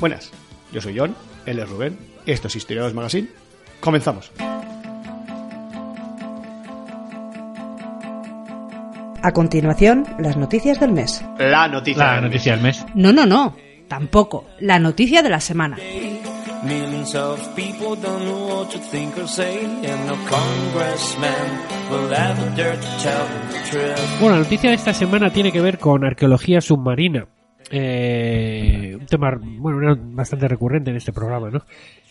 Buenas, yo soy John, él es Rubén, esto es Historiadores Magazine. Comenzamos. A continuación, las noticias del mes. La noticia. La del noticia del mes. No, no, no. Tampoco. La noticia de la semana. Millions of people don't know what to think or say, and no congressman will ever dare to tell them the truth. Bueno, la noticia de esta semana tiene que ver con arqueología submarina. Eh, un tema bueno, una- bastante recurrente en este programa, ¿no?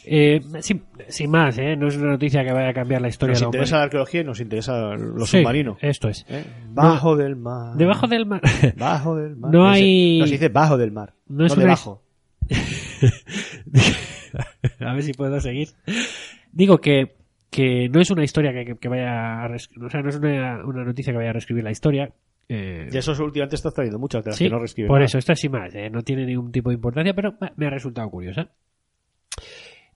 Eh, sin, sin más, ¿eh? No es una noticia que vaya a cambiar la historia Nos la interesa la arqueología y nos interesa lo Sí, submarino. Esto es. ¿Eh? Bajo del mar. Debajo del mar. Bajo del mar. No hay- No se dice bajo del mar. No No, es una- debajo. a ver si puedo seguir. Digo que, que no es una historia que, que- que vaya a o sea, no es una, una noticia que vaya a reescribir la historia. Eh, Y eso últimamente estás trayendo muchas de las sí, que no reescriben. por nada. eso, esta sí más, eh, no tiene ningún tipo de importancia, pero me ha resultado curiosa.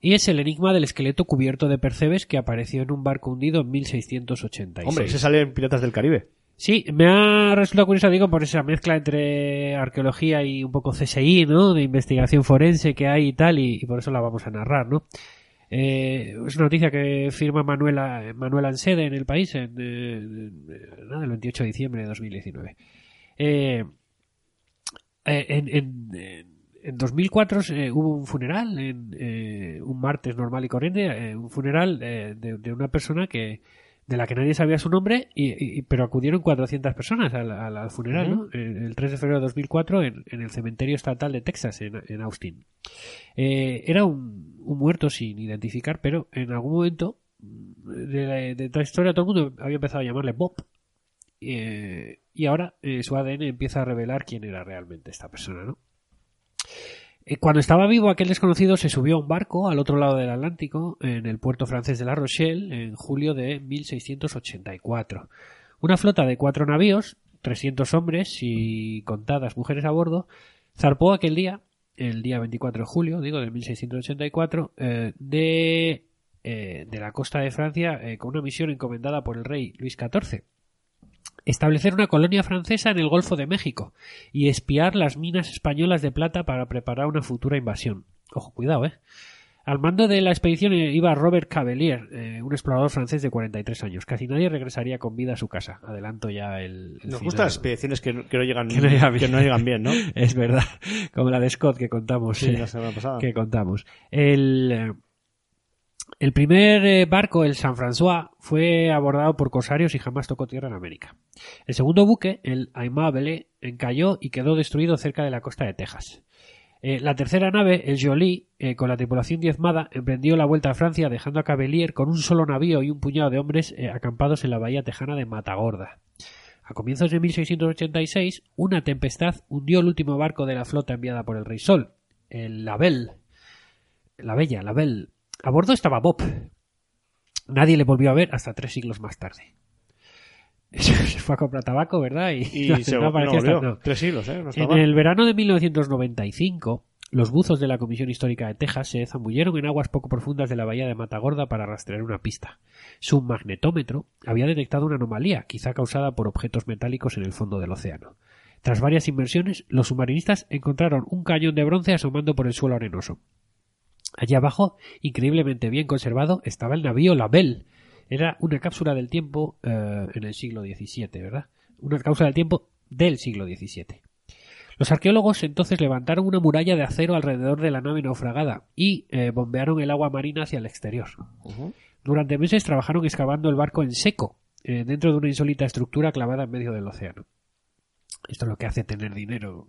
Y es el enigma del esqueleto cubierto de percebes que apareció en un barco hundido en 1686. Hombre, ese sale en Piratas del Caribe. Sí, me ha resultado curioso, digo, por esa mezcla entre arqueología y un poco CSI, ¿no? De investigación forense que hay y tal, y, y por eso la vamos a narrar, ¿no? Eh, es una noticia que firma Manuela, Manuela Ansede en el país en, eh, en- nada, el 28 de diciembre de 2019. Eh, eh, en, en- en- en 2004 eh, hubo un funeral, en, eh, un martes normal y corriente, eh, un funeral eh, de una persona que de la que nadie sabía su nombre, y, y- pero acudieron 400 personas al, al- al funeral, ¿no? El, el 3 de febrero de 2004 en, en el cementerio estatal de Texas, en, en Austin. Eh, era un, un muerto sin identificar, pero en algún momento de, la- de toda la historia todo el mundo había empezado a llamarle Bob. Eh, y ahora eh, su ADN empieza a revelar quién era realmente esta persona, ¿no? Eh, Cuando estaba vivo, aquel desconocido se subió a un barco al otro lado del Atlántico, en el puerto francés de La Rochelle, en julio de 1684. Una flota de cuatro navíos, 300 hombres y contadas mujeres a bordo, zarpó aquel día, el día 24 de julio, digo, de 1684, eh, de, eh, de la costa de Francia con una misión encomendada por el rey Luis XIV. Establecer una colonia francesa en el Golfo de México y espiar las minas españolas de plata para preparar una futura invasión. Ojo, cuidado, eh. Al mando de la expedición iba Robert Cavelier, eh, un explorador francés de 43 años. Casi nadie regresaría con vida a su casa. Adelanto ya el. el Nos gustan las expediciones que, no- que no llegan Que no llegan bien. que no llegan bien, ¿no? Es verdad, como la de Scott que contamos. Sí, eh, la semana pasada. que contamos. El, eh, el primer eh, barco, el San François, fue abordado por corsarios y jamás tocó tierra en América. El segundo buque, el Aimable, encalló y quedó destruido cerca de la costa de Texas. Eh, la tercera nave, el Jolie, eh, con la tripulación diezmada, emprendió la vuelta a Francia dejando a Cavelier con un solo navío y un puñado de hombres acampados en la bahía tejana de Matagorda. A comienzos de 1686, una tempestad hundió el último barco de la flota enviada por el Rey Sol, el La Belle. La Bella, la. A bordo estaba Bob. Nadie le volvió a ver hasta tres siglos más tarde. Se fue a comprar tabaco, ¿verdad? Y, Y no, se no no apareció hasta- no. Tres siglos, ¿eh? En el verano de 1995, los buzos de la Comisión Histórica de Texas se zambulleron en aguas poco profundas de la bahía de Matagorda para rastrear una pista. Su magnetómetro había detectado una anomalía, quizá causada por objetos metálicos en el fondo del océano. Tras varias inmersiones, los submarinistas encontraron un cañón de bronce asomando por el suelo arenoso. Allí abajo, increíblemente bien conservado, estaba el navío La Belle. Era una cápsula del tiempo eh, en el siglo XVII, ¿verdad? Una cápsula del tiempo del siglo XVII. Los arqueólogos entonces levantaron una muralla de acero alrededor de la nave naufragada y eh, bombearon el agua marina hacia el exterior. Durante meses trabajaron excavando el barco en seco, eh, dentro de una insólita estructura clavada en medio del océano. Esto es lo que hace tener dinero.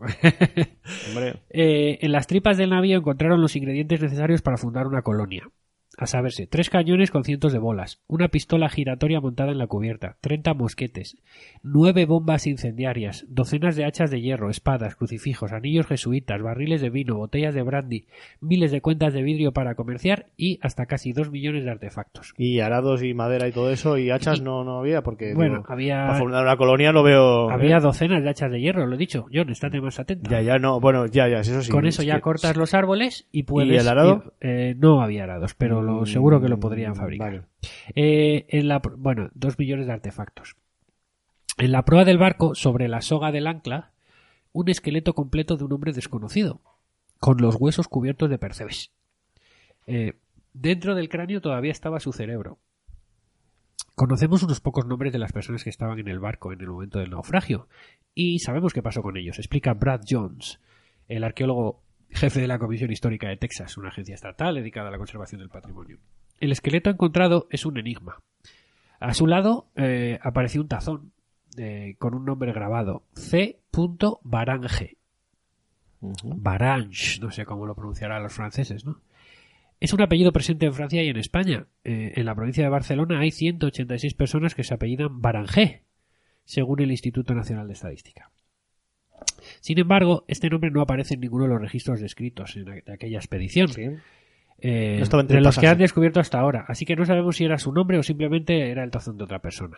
Hombre, Eh, en las tripas del navío encontraron los ingredientes necesarios para fundar una colonia. A saberse, tres cañones con cientos de bolas, una pistola giratoria montada en la cubierta, 30 mosquetes, nueve bombas incendiarias, docenas de hachas de hierro, espadas, crucifijos, anillos jesuitas, barriles de vino, botellas de brandy, miles de cuentas de vidrio para comerciar y hasta casi dos millones de artefactos. y arados y madera y todo eso, y hachas no, no había, porque Bueno, digo, había- para fundar una colonia lo veo... Había docenas de hachas de hierro, lo he dicho. John, estate más atento. Ya, ya, no, bueno, ya, ya, eso sí. Con eso es ya que- cortas los árboles y puedes. el arado? ir- eh, no había arados, pero lo, Mm, seguro que lo podrían fabricar. vale. Eh, en la, bueno, dos millones de artefactos. En la proa del barco, sobre la soga del ancla, un esqueleto completo de un hombre desconocido, con los huesos cubiertos de percebes. Eh, dentro del cráneo todavía estaba su cerebro. Conocemos unos pocos nombres de las personas que estaban en el barco en el momento del naufragio y sabemos qué pasó con ellos. Explica Brad Jones, el arqueólogo jefe de la Comisión Histórica de Texas, una agencia estatal dedicada a la conservación del patrimonio. El esqueleto encontrado es un enigma. A su lado eh, apareció un tazón eh, con un nombre grabado C. Barange. Barange, no sé cómo lo pronunciarán los franceses, ¿no? Es un apellido presente en Francia y en España. Eh, en la provincia de Barcelona hay 186 personas que se apellidan Barangé, según el Instituto Nacional de Estadística. Sin embargo, este nombre no aparece en ninguno de los registros descritos en aquella expedición. eh, No estaba entre los que han descubierto hasta ahora. Así que no sabemos si era su nombre o simplemente era el tazón de otra persona.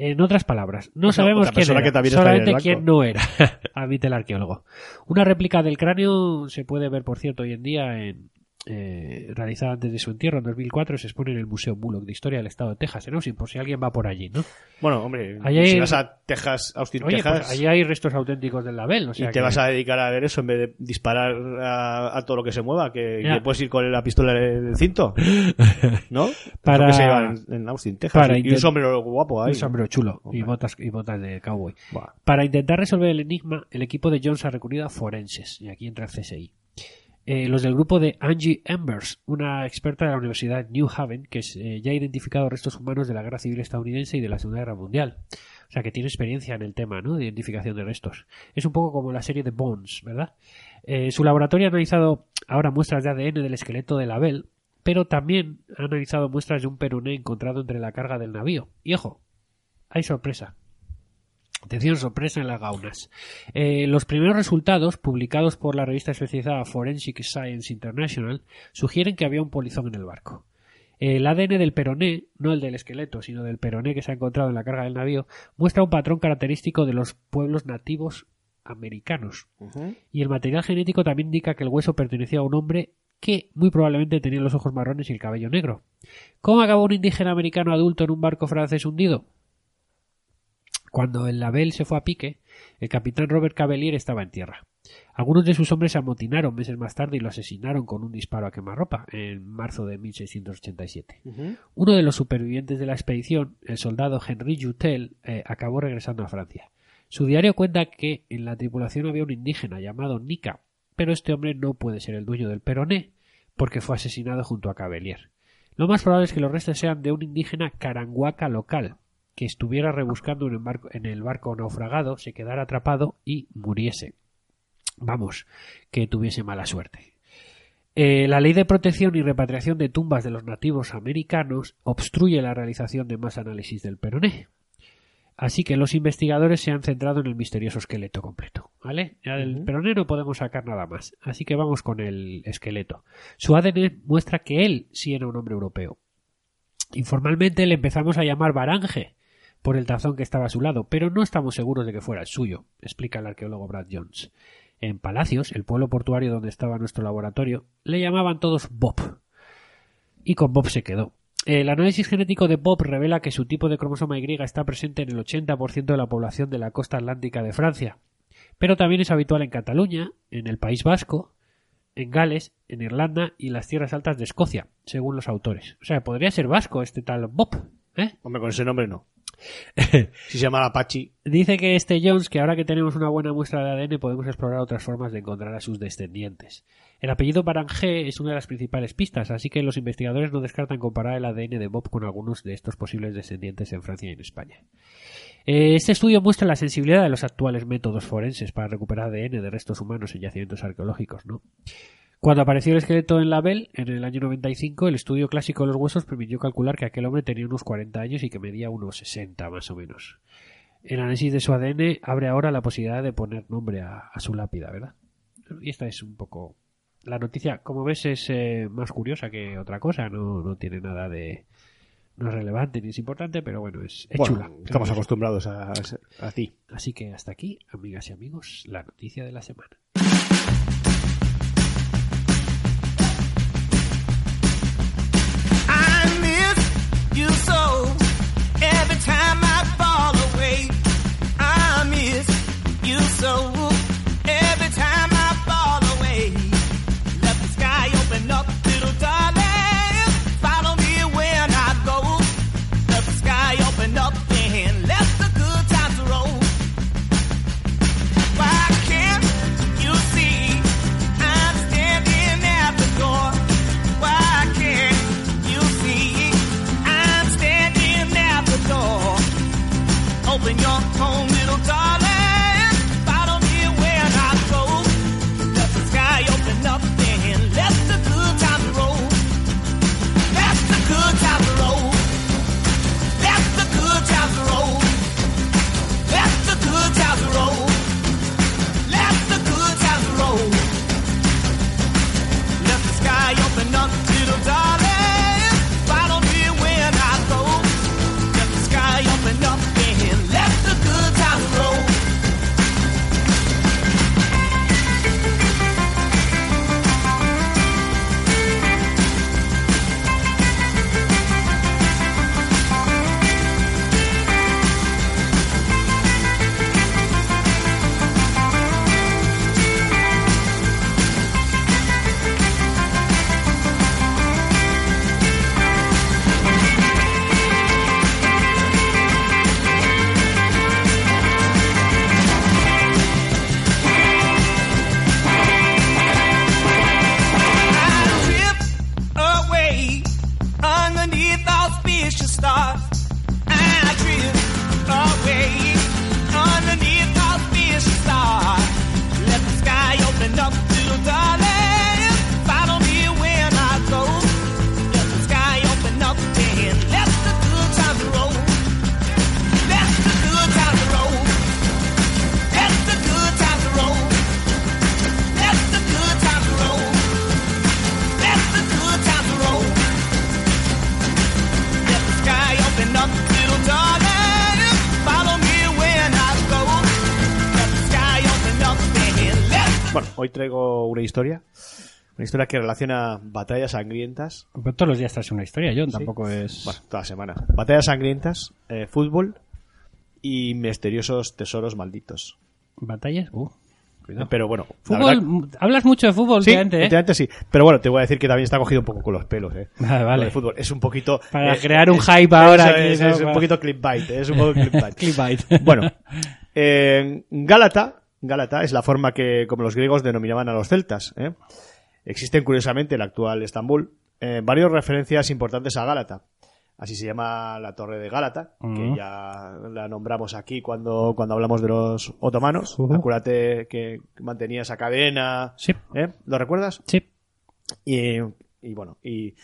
En otras palabras, no O sea, sabemos quién era, que solamente quién no era, admite el arqueólogo. Una réplica del cráneo se puede ver, por cierto, hoy en día en, eh, realizada antes de su entierro en 2004 se expone en el Museo Bullock de Historia del Estado de Texas, en Austin, por si alguien va por allí, ¿no? Bueno, hombre, hay- si vas a Texas, Austin, Oye, Texas, pues allí hay restos auténticos del label, o sea y te que- vas a dedicar a ver eso en vez de disparar a, a todo lo que se mueva, que, que puedes ir con la pistola del cinto, ¿no? Para- se en, en Austin, Texas. para y, y un intent- sombrero guapo ahí. un sombrero chulo y botas y botas de cowboy. Buah. Para intentar resolver el enigma, el equipo de Jones ha recurrido a forenses, y aquí entra el CSI. Eh, los del grupo de Angie Embers, una experta de la Universidad New Haven, que eh, ya ha identificado restos humanos de la Guerra Civil estadounidense y de la Segunda Guerra Mundial. O sea, que tiene experiencia en el tema, ¿no? De identificación de restos. Es un poco como la serie de Bones, ¿verdad? Eh, su laboratorio ha analizado ahora muestras de ADN del esqueleto de Label, pero también ha analizado muestras de un peroné encontrado entre la carga del navío. Y ojo, hay sorpresa. Atención, sorpresa en las gaunas. Eh, los primeros resultados, publicados por la revista especializada Forensic Science International, sugieren que había un polizón en el barco. El ADN del peroné, no el del esqueleto, sino del peroné que se ha encontrado en la carga del navío, muestra un patrón característico de los pueblos nativos americanos. Y el material genético también indica que el hueso pertenecía a un hombre que muy probablemente tenía los ojos marrones y el cabello negro. ¿Cómo acabó un indígena americano adulto en un barco francés hundido? Cuando el Label se fue a pique, el capitán Robert Cavelier estaba en tierra. Algunos de sus hombres se amotinaron meses más tarde y lo asesinaron con un disparo a quemarropa en marzo de 1687. Uno de los supervivientes de la expedición, el soldado Henry Jutel, eh, acabó regresando a Francia. Su diario cuenta que en la tripulación había un indígena llamado Nika, pero este hombre no puede ser el dueño del peroné, porque fue asesinado junto a Cavelier. Lo más probable es que los restos sean de un indígena caranguaca local, que estuviera rebuscando en el barco, en el barco naufragado, se quedara atrapado y muriese. Vamos, que tuviese mala suerte. Eh, la ley de protección y repatriación de tumbas de los nativos americanos obstruye la realización de más análisis del peroné. Así que los investigadores se han centrado en el misterioso esqueleto completo. ¿Vale? Ya Del peroné no podemos sacar nada más. Así que vamos con el esqueleto. Su ADN muestra que él sí era un hombre europeo. Informalmente le empezamos a llamar Barange por el tazón que estaba a su lado, pero no estamos seguros de que fuera el suyo, explica el arqueólogo Brad Jones. En Palacios, el pueblo portuario donde estaba nuestro laboratorio, le llamaban todos Bob. Y con Bob se quedó. El análisis genético de Bob revela que su tipo de cromosoma Y está presente en el 80% de la población de la costa atlántica de Francia, pero también es habitual en Cataluña, en el País Vasco, en Gales, en Irlanda y las tierras altas de Escocia, según los autores. O sea, podría ser vasco este tal Bob, ¿eh? Hombre, con ese nombre no. Si se llama Apache, Dice que este Jones que ahora que tenemos una buena muestra de ADN podemos explorar otras formas de encontrar a sus descendientes. El apellido Barangé es una de las principales pistas, así que los investigadores no descartan comparar el ADN de Bob con algunos de estos posibles descendientes en Francia y en España. Eh, Este estudio muestra la sensibilidad de los actuales métodos forenses para recuperar ADN de restos humanos en yacimientos arqueológicos, ¿no? Cuando apareció el esqueleto en Label, en el año 95, el estudio clásico de los huesos permitió calcular que aquel hombre tenía unos 40 años y que medía unos 60 más o menos. El análisis de su ADN abre ahora la posibilidad de poner nombre a, a su lápida, ¿verdad? Y esta es un poco... La noticia, como ves, es eh, más curiosa que otra cosa, no, no tiene nada de... No es relevante ni es importante, pero bueno, es, es bueno, chula. estamos acostumbrados a, a ti. Así que hasta aquí, amigas y amigos, la noticia de la semana. You so. Every time I fall away, I miss you so. Historia que relaciona batallas sangrientas. Pero todos los días traes una historia, John. Tampoco es. Bueno, toda semana. Batallas sangrientas, eh, fútbol y misteriosos tesoros malditos. ¿Batallas? Uh, cuidado. Pero bueno, Fútbol, verdad- hablas mucho de fútbol Sí, últimamente, ¿eh? sí. Pero bueno, te voy a decir que también está cogido un poco con los pelos, ¿eh? Vale, vale. Fútbol. Es un poquito... Para eh, crear un es- hype ahora eso aquí, Es, ¿no? es un poquito clickbait, ¿eh? es un poco clickbait. Clickbait. Bueno, eh, Gálata, Gálata es la forma que, como los griegos denominaban a los celtas. ¿eh? Existen, curiosamente, en el actual Estambul, eh, varias referencias importantes a Gálata. Así se llama la Torre de Gálata, que ya la nombramos aquí cuando, cuando hablamos de los otomanos. Ujú. Acuérdate que mantenía esa cadena. Sí. ¿eh? ¿Lo recuerdas? Sí. Y, y bueno, y,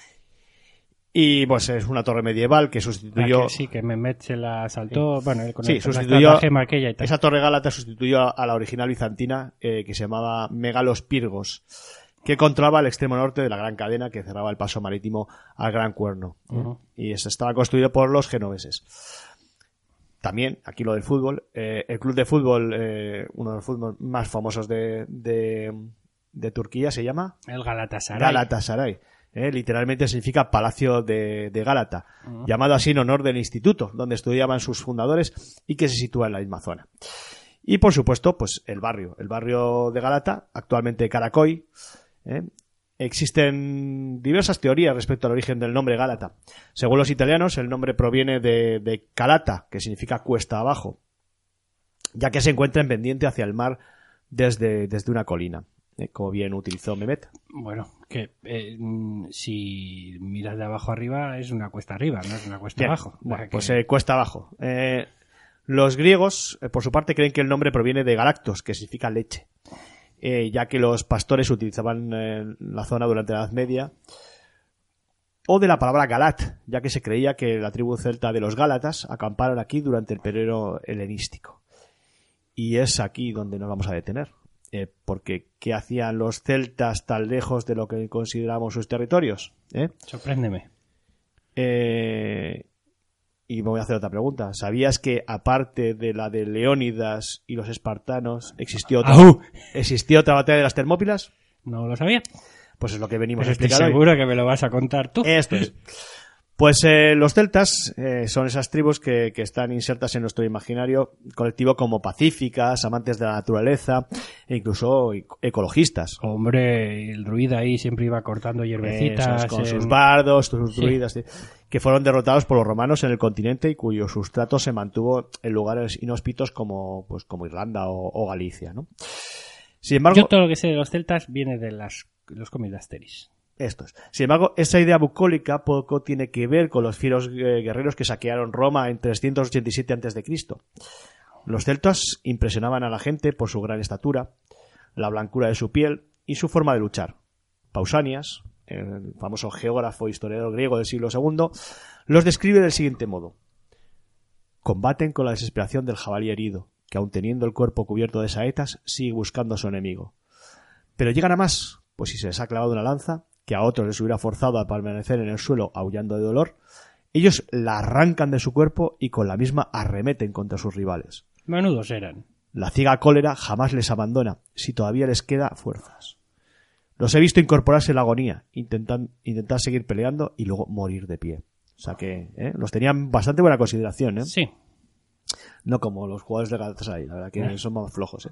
y pues es una torre medieval que La sustituyó. que sí, que Mehmet se la saltó. Bueno, él con Sí, el, la sustituyó estratagema aquella y tal. Esa torre gálata sustituyó a, a la original bizantina eh, que se llamaba Megalos Pirgos, que controlaba el extremo norte de la gran cadena que cerraba el paso marítimo al Gran Cuerno. Ujú. Y ese estaba construido por los genoveses. También, aquí lo del fútbol, eh, el club de fútbol, eh, uno de los fútbol más famosos de, de, de Turquía, se llama El Galatasaray. Galatasaray. ¿eh? literalmente significa Palacio de, de Gálata, llamado así en honor del instituto donde estudiaban sus fundadores y que se sitúa en la misma zona. Y por supuesto, pues el barrio, el barrio de Gálata, actualmente Caracoy, ¿eh? Existen diversas teorías respecto al origen del nombre Gálata. Según los italianos, el nombre proviene de, de Calata, que significa cuesta abajo, ya que se encuentra en pendiente hacia el mar desde, desde una colina, eh, como bien utilizó Mehmet. Bueno, que eh, si miras de abajo arriba es una cuesta arriba, no es una cuesta Bien, abajo. Bueno, que- pues eh, cuesta abajo. Eh, los griegos, por su parte, creen que el nombre proviene de Galactos, que significa leche, eh, ya que los pastores utilizaban eh, la zona durante la Edad Media, o de la palabra Galat, ya que se creía que la tribu celta de los Gálatas acamparon aquí durante el periodo helenístico. Y es aquí donde nos vamos a detener. Eh, porque, ¿qué hacían los celtas tan lejos de lo que consideramos sus territorios? ¿Eh? Sorpréndeme. Eh, y me voy a hacer otra pregunta. ¿Sabías que aparte de la de Leónidas y los espartanos existió otra, ¡Au! existió otra batalla de las Termópilas? No lo sabía. Pues es lo que venimos a estoy explicar hoy. seguro que me lo vas a contar tú. Esto es. Pues eh, los celtas eh, son esas tribus que, que están insertas en nuestro imaginario colectivo como pacíficas, amantes de la naturaleza e incluso eco- ecologistas. Hombre, el druida ahí siempre iba cortando hierbecitas. Con en- sus bardos, sus Sí. druidas, que fueron derrotados por los romanos en el continente y cuyo sustrato se mantuvo en lugares inhóspitos como, pues, como Irlanda o, o Galicia, ¿no? Sin embargo, Yo todo lo que sé de los celtas viene de las, los cómics de Asterix. Esto es. Sin embargo, esa idea bucólica poco tiene que ver con los fieros eh, guerreros que saquearon Roma en 387 a.C. Los celtas impresionaban a la gente por su gran estatura, la blancura de su piel y su forma de luchar. Pausanias, el famoso geógrafo e historiador griego del siglo II, los describe del siguiente modo. Combaten con la desesperación del jabalí herido, que aun teniendo el cuerpo cubierto de saetas, sigue buscando a su enemigo. Pero llegan a más, pues si se les ha clavado una lanza, que a otros les hubiera forzado a permanecer en el suelo aullando de dolor, ellos la arrancan de su cuerpo y con la misma arremeten contra sus rivales. Menudos eran. La ciega cólera jamás les abandona, si todavía les queda fuerzas. Los he visto incorporarse en la agonía, intentan, intentar seguir peleando y luego morir de pie. O sea que ¿eh? los tenían bastante buena consideración, ¿eh? Sí. No como los jugadores de Galatasaray, la verdad que son más flojos. ¿eh?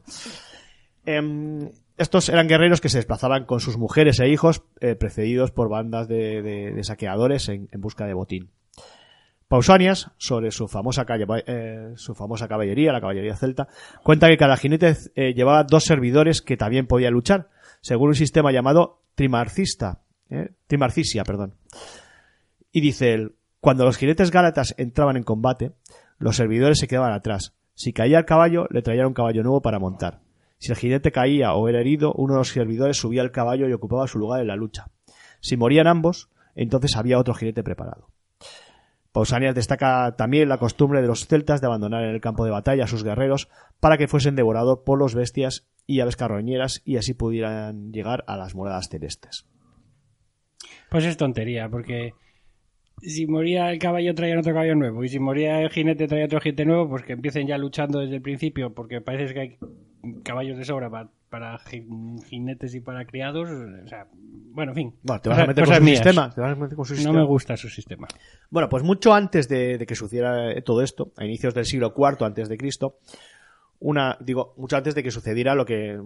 Em, estos eran guerreros que se desplazaban con sus mujeres e hijos, eh, precedidos por bandas de, de- saqueadores en, busca de botín. Pausanias, sobre su famosa, calle- eh, su famosa caballería, la caballería celta, cuenta que cada jinete eh, llevaba dos servidores que también podían luchar, según un sistema llamado trimarcista, trimarcisia, perdón. Y dice él, cuando los jinetes gálatas entraban en combate, los servidores se quedaban atrás. Si caía el caballo, le traían un caballo nuevo para montar. Si el jinete caía o era herido, uno de los servidores subía al caballo y ocupaba su lugar en la lucha. Si morían ambos, entonces había otro jinete preparado. Pausanias destaca también la costumbre de los celtas de abandonar en el campo de batalla a sus guerreros para que fuesen devorados por los bestias y aves carroñeras y así pudieran llegar a las moradas celestes. Pues es tontería, porque si moría el caballo traían otro caballo nuevo y si moría el jinete traía otro jinete nuevo, pues que empiecen ya luchando desde el principio, porque parece que hay caballos de sobra para, para ji- jinetes y para criados. O sea, bueno, en fin. Bueno, te vas a meter con su mías. sistema. te vas a meter con su No me gusta su sistema. Bueno, pues mucho antes de, de que sucediera todo esto, a inicios del siglo IV antes de Cristo, una, digo, mucho antes de que sucediera lo que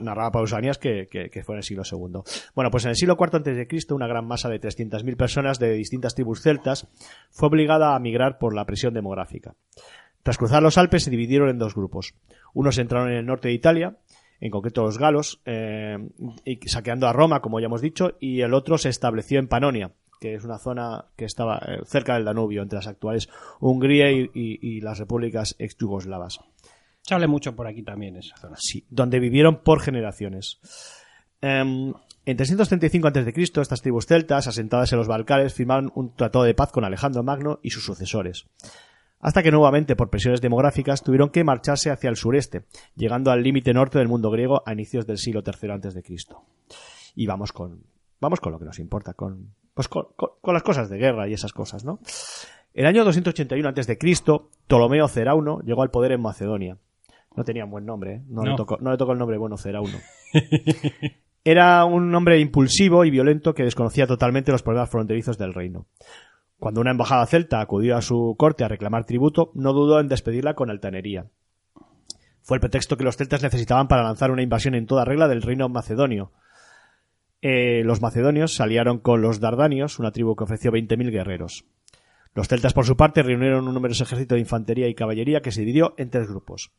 narraba Pausanias que, que, que fue en el siglo II. Bueno, pues en el siglo IV antes de Cristo, una gran masa de 300.000 personas de distintas tribus celtas fue obligada a migrar por la presión demográfica. Tras cruzar los Alpes se dividieron en dos grupos. Unos entraron en el norte de Italia, en concreto los galos, eh, y saqueando a Roma, como ya hemos dicho, y el otro se estableció en Panonia, que es una zona que estaba eh, cerca del Danubio, entre las actuales Hungría y, y- y las repúblicas ex-yugoslavas. Sale mucho por aquí también esa zona. Sí, donde vivieron por generaciones. Em, en 335 a.C., estas tribus celtas, asentadas en los Balcanes, firmaron un tratado de paz con Alejandro Magno y sus sucesores. Hasta que nuevamente, por presiones demográficas, tuvieron que marcharse hacia el sureste, llegando al límite norte del mundo griego a inicios del siglo III a.C. Y vamos con, vamos con lo que nos importa, con, pues con, con- con las cosas de guerra y esas cosas, ¿no? El año 281 a.C., Ptolomeo Cerauno llegó al poder en Macedonia. No tenía un buen nombre, ¿eh? no, Le tocó, no le tocó el nombre bueno Cerauno. Era un hombre impulsivo y violento que desconocía totalmente los problemas fronterizos del reino. Cuando una embajada celta acudió a su corte a reclamar tributo, no dudó en despedirla con altanería. Fue el pretexto que los celtas necesitaban para lanzar una invasión en toda regla del reino macedonio. eh, los macedonios se aliaron con los dardanios, una tribu que ofreció 20.000 guerreros. Los celtas, por su parte, reunieron un numeroso ejército de infantería y caballería que se dividió en tres grupos.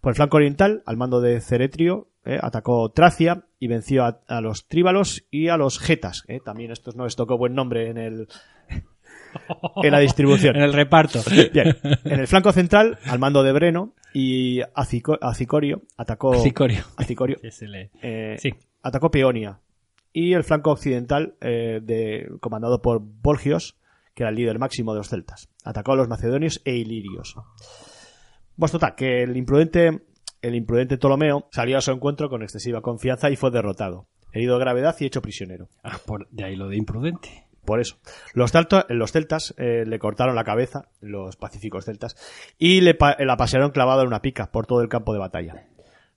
Por el flanco oriental, al mando de Ceretrio, eh, atacó Tracia y venció a, los tríbalos y a los getas. eh. También estos no les tocó buen nombre en, el, en la distribución. En el reparto. Bien. En el flanco central, al mando de Breno y Acico- Acicorio, atacó. Cicorio. Acicorio, lee. eh, Sí. atacó Peonia. Y el flanco occidental, eh, de, comandado por Borgios, que era el líder máximo de los celtas. Atacó a los macedonios e ilirios. Pues total, que el imprudente, el imprudente Ptolomeo salió a su encuentro con excesiva confianza y fue derrotado, herido de gravedad y hecho prisionero. Ah, por, de ahí lo de imprudente. Por eso. Los, celtas eh, le cortaron la cabeza, los pacíficos celtas, y le la pasearon clavada en una pica por todo el campo de batalla.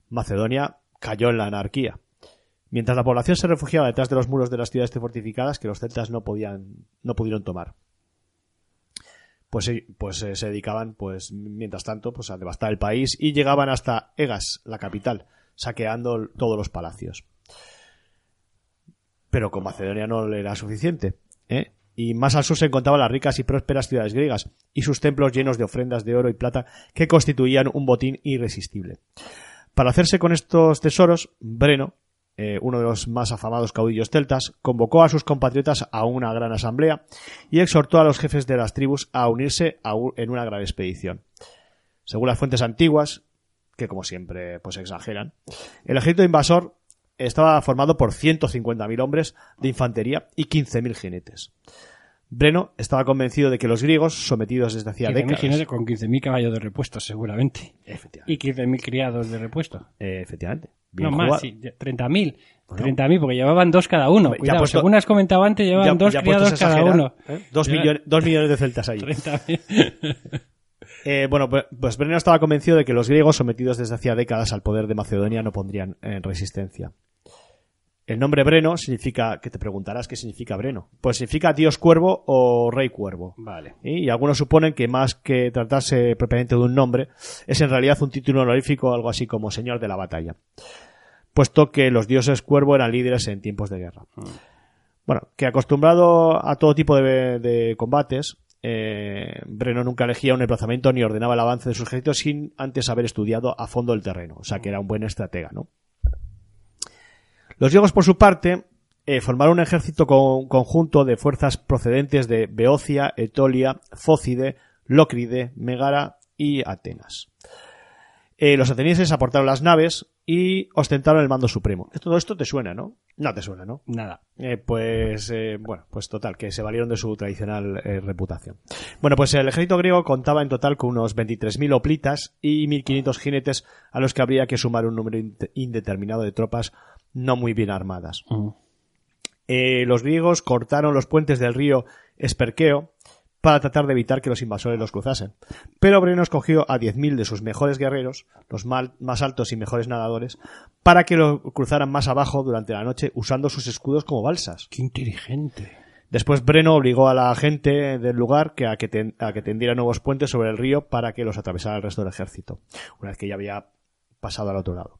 Macedonia cayó en la anarquía. Mientras la población se refugiaba detrás de los muros de las ciudades fortificadas que los celtas no podían, no pudieron tomar. Pues, pues eh, se dedicaban, pues, mientras tanto, pues a devastar el país y llegaban hasta Egas, la capital, saqueando todos los palacios. Pero con Macedonia no le era suficiente. ¿Eh? Y más al sur se encontraban las ricas y prósperas ciudades griegas y sus templos llenos de ofrendas de oro y plata que constituían un botín irresistible. Para hacerse con estos tesoros, Breno, eh, uno de los más afamados caudillos celtas, convocó a sus compatriotas a una gran asamblea y exhortó a los jefes de las tribus a unirse en una gran expedición. Según las fuentes antiguas, que como siempre pues exageran, el ejército invasor estaba formado por 150.000 hombres de infantería y 15.000 jinetes. Breno estaba convencido de que los griegos, sometidos desde hacía 15.000 décadas... jinetes con 15.000 caballos de repuesto, seguramente. Y 15.000 criados de repuesto. Eh, efectivamente. Bien no jugado. más, sí, ya- 30.000. 30.000, porque llevaban dos cada uno. Ya Cuidado, puesto- según has comentado antes, llevaban Ya- dos ya criados cada exagerar, uno. ¿eh? Dos, millones, dos millones de celtas ahí. 30.000. Eh, bueno, pues, pues Breno estaba convencido de que los griegos, sometidos desde hacía décadas al poder de Macedonia, no pondrían en resistencia. El nombre Breno significa, que te preguntarás qué significa Breno. Pues significa dios cuervo o rey cuervo. Vale. Y algunos suponen que más que tratarse propiamente de un nombre, es en realidad un título honorífico, algo así como señor de la batalla. Puesto que los dioses cuervo eran líderes en tiempos de guerra. Bueno, que acostumbrado a todo tipo de, de combates, eh, Breno nunca elegía un emplazamiento ni ordenaba el avance de sus ejércitos sin antes haber estudiado a fondo el terreno. O sea que era un buen estratega, ¿no? Los griegos, por su parte, eh, formaron un ejército con- conjunto de fuerzas procedentes de Beocia, Etolia, Fócide, Lócride, Megara y Atenas. Eh, los atenienses aportaron las naves y ostentaron el mando supremo. Todo esto te suena, ¿no? No te suena, ¿no? Nada. Eh, pues, eh, bueno, pues total, que se valieron de su tradicional eh, reputación. Bueno, pues el ejército griego contaba en total con unos 23.000 hoplitas y 1.500 jinetes a los que habría que sumar un número inde- indeterminado de tropas no muy bien armadas. Eh, los griegos cortaron los puentes del río Esperqueo para tratar de evitar que los invasores los cruzasen. Pero Breno escogió a 10.000 de sus mejores guerreros, los mal- más altos y mejores nadadores, para que lo cruzaran más abajo durante la noche usando sus escudos como balsas. Qué inteligente. Después Breno obligó a la gente del lugar que a, que ten- a que tendiera nuevos puentes sobre el río para que los atravesara el resto del ejército, una vez que ya había pasado al otro lado.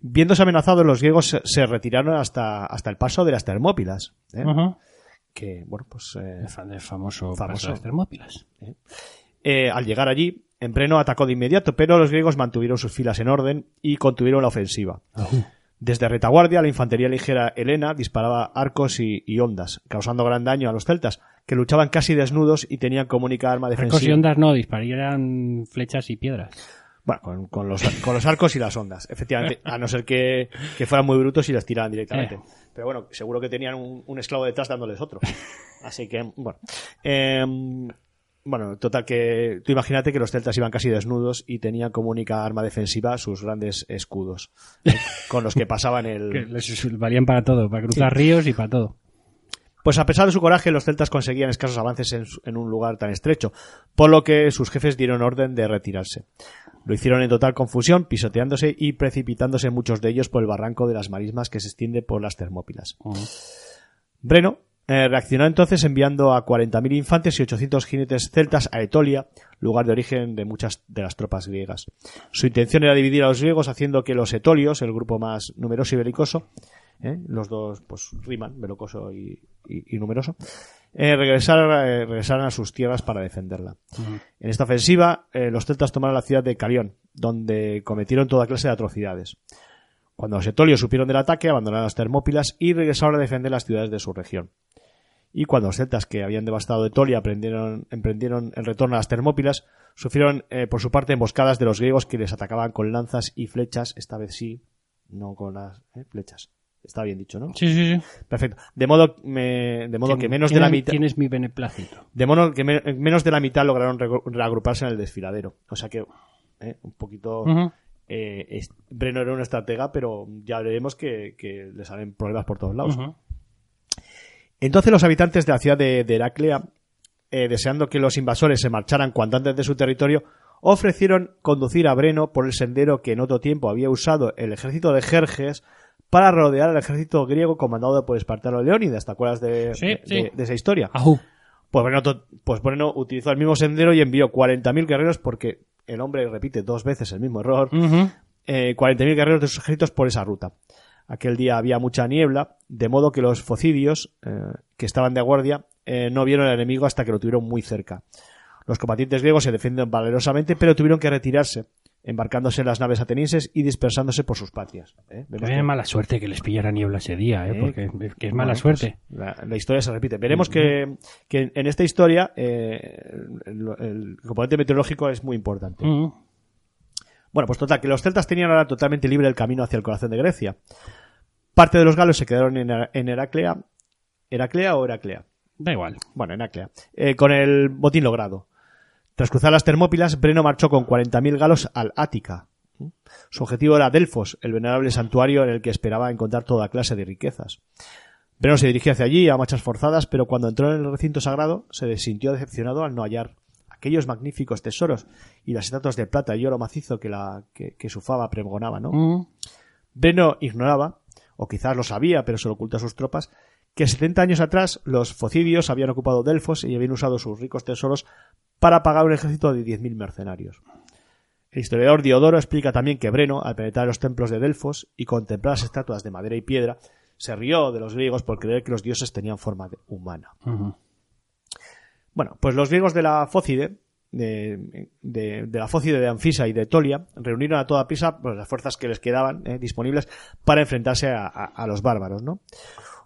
Viéndose amenazados, los griegos se, retiraron hasta, hasta el paso de las Termópilas, ¿eh? Que, bueno, pues eh, El famoso, Famoso. de las Termópilas. Eh, al llegar allí, en Breno atacó de inmediato, pero los griegos mantuvieron sus filas en orden y contuvieron la ofensiva. Desde retaguardia, la infantería ligera helena disparaba arcos y, y ondas, causando gran daño a los celtas, que luchaban casi desnudos y tenían como única arma Arcos y defensiva. ondas no, dispararían flechas y piedras. Bueno, con, con los, con los arcos y las ondas, efectivamente, a no ser que, que fueran muy brutos y las tiraran directamente. Eh. Pero bueno, seguro que tenían un, un esclavo detrás dándoles otro. Así que, bueno. Em, bueno, total que tú imagínate que los celtas iban casi desnudos y tenían como única arma defensiva sus grandes escudos, eh, con los que pasaban el... Que les valían para todo, para cruzar ríos y para todo. Pues a pesar de su coraje, los celtas conseguían escasos avances en un lugar tan estrecho, por lo que sus jefes dieron orden de retirarse. Lo hicieron en total confusión, pisoteándose y precipitándose muchos de ellos por el barranco de las marismas que se extiende por las Termópilas. Breno eh, reaccionó entonces enviando a 40.000 infantes y 800 jinetes celtas a Etolia, lugar de origen de muchas de las tropas griegas. Su intención era dividir a los griegos haciendo que los etolios, el grupo más numeroso y belicoso, ¿eh? los dos pues riman, belocoso y, y- y numeroso, eh, regresaron, eh, regresaron a sus tierras para defenderla. En esta ofensiva, eh, los celtas tomaron la ciudad de Calión, donde cometieron toda clase de atrocidades. Cuando los etolios supieron del ataque, abandonaron las Termópilas y regresaron a defender las ciudades de su región. Y cuando los celtas que habían devastado Etolia emprendieron, emprendieron el retorno a las Termópilas, sufrieron por su parte emboscadas de los griegos que les atacaban con lanzas y flechas, esta vez sí, no con las flechas. Está bien dicho, ¿no? Sí, sí, sí. Perfecto. De modo, me- de modo que menos de la mitad. Tienes mi beneplácito. De modo que me- menos de la mitad lograron reagruparse en el desfiladero. O sea que, eh, un poquito. Eh, es- Breno era un estratega, pero ya veremos que, que le salen problemas por todos lados. Entonces los habitantes de la ciudad de, de Heraclea, eh, deseando que los invasores se marcharan cuanto antes de su territorio, ofrecieron conducir a Breno por el sendero que en otro tiempo había usado el ejército de Jerjes para rodear al ejército griego comandado por Espartano Leónidas. ¿Te acuerdas de, Sí, de- sí. de esa historia? Ajú. Pues Breno, to- pues Breno utilizó el mismo sendero y envió 40.000 guerreros porque el hombre repite dos veces el mismo error. Ujú. eh, 40.000 guerreros de sus ejércitos por esa ruta. Aquel día había mucha niebla, de modo que los focidios, eh, que estaban de guardia, eh, no vieron al enemigo hasta que lo tuvieron muy cerca. Los combatientes griegos se defienden valerosamente, pero tuvieron que retirarse, embarcándose en las naves atenienses y dispersándose por sus patrias. ¿eh? Mala suerte que les pillara niebla ese día, ¿eh? ¿eh? Porque es que es mala Bueno, suerte. pues, la, la historia se repite. Veremos que, que en esta historia eh, el, el componente meteorológico es muy importante. Ujú. Bueno, pues total, que los celtas tenían ahora totalmente libre el camino hacia el corazón de Grecia. Parte de los galos se quedaron en, en Heraclea. ¿Heraclea o Heraclea? Da igual. Bueno, en Heraclea. Eh, con el botín logrado. Tras cruzar las Termópilas, Breno marchó con 40.000 galos al Ática. Su objetivo era Delfos, el venerable santuario en el que esperaba encontrar toda clase de riquezas. Breno se dirigió hacia allí a marchas forzadas, pero cuando entró en el recinto sagrado se sintió decepcionado al no hallar aquellos magníficos tesoros y las estatuas de plata y oro macizo que, la, que, que su fama pregonaba, ¿no? Ujú. Breno ignoraba, o quizás lo sabía, pero se lo ocultó a sus tropas, que 70 años atrás los focidios habían ocupado Delfos y habían usado sus ricos tesoros para pagar un ejército de 10.000 mercenarios. El historiador Diodoro explica también que Breno, al penetrar los templos de Delfos y contemplar las estatuas de madera y piedra, se rió de los griegos por creer que los dioses tenían forma de- humana. Bueno, pues los griegos de la Fócide, de, de- de la Fócide de Anfisa y de Tolia, reunieron a toda prisa pues, las fuerzas que les quedaban eh, disponibles para enfrentarse a, a- a los bárbaros, ¿no?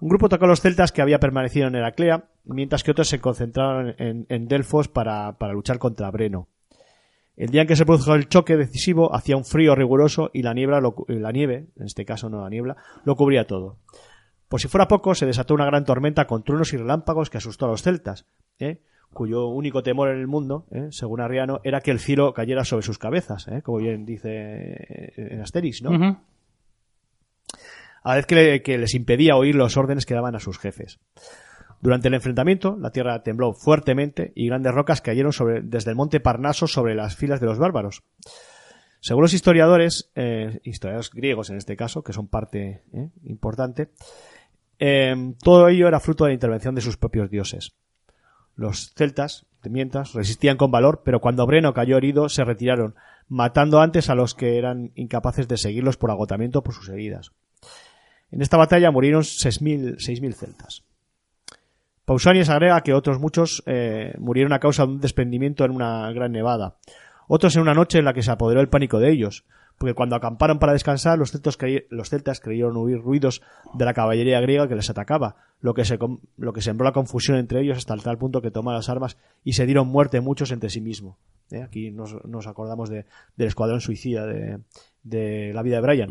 Un grupo atacó a los celtas que había permanecido en Heraclea, mientras que otros se concentraron en, Delfos para, luchar contra Breno. El día en que se produjo el choque decisivo hacía un frío riguroso y la, niebla lo la nieve, en este caso no la niebla, lo cubría todo. Por si fuera poco, se desató una gran tormenta con truenos y relámpagos que asustó a los celtas, ¿eh? cuyo único temor en el mundo, ¿eh? según Arriano, era que el cielo cayera sobre sus cabezas, ¿eh? como bien dice eh, en Asterix, ¿no? A la vez que, le- que les impedía oír los órdenes que daban a sus jefes. Durante el enfrentamiento, la tierra tembló fuertemente y grandes rocas cayeron sobre, desde el monte Parnaso sobre las filas de los bárbaros. Según los historiadores, eh, historiadores griegos en este caso, que son parte eh, importante, eh, todo ello era fruto de la intervención de sus propios dioses. Los celtas, mientras, resistían con valor, pero cuando Breno cayó herido, se retiraron, matando antes a los que eran incapaces de seguirlos por agotamiento por sus heridas. En esta batalla murieron 6.000 6.000 celtas. Pausanias agrega que otros muchos eh, murieron a causa de un desprendimiento en una gran nevada. Otros en una noche en la que se apoderó el pánico de ellos, porque cuando acamparon para descansar, los, celtas creyeron huir ruidos de la caballería griega que les atacaba, lo que, se lo que sembró la confusión entre ellos hasta el tal punto que tomaron las armas y se dieron muerte muchos entre sí mismos. ¿Eh? Aquí nos, nos acordamos de- del escuadrón suicida de, de la vida de Brian.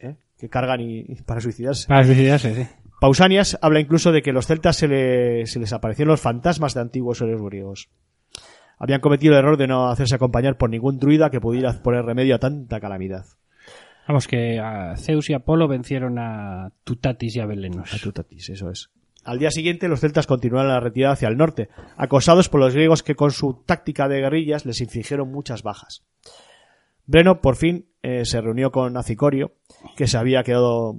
¿eh? Que cargan y, y para suicidarse. Para suicidarse, sí. Pausanias habla incluso de que los celtas se, le- se les aparecieron los fantasmas de antiguos héroes griegos. Habían cometido el error de no hacerse acompañar por ningún druida que pudiera poner remedio a tanta calamidad. Vamos, que a Zeus y Apolo vencieron a Tutatis y a Belenos. A Tutatis, eso es. Al día siguiente, los celtas continuaron la retirada hacia el norte, acosados por los griegos que con su táctica de guerrillas les infligieron muchas bajas. Breno, por fin, eh, se reunió con Acicorio, que se había quedado,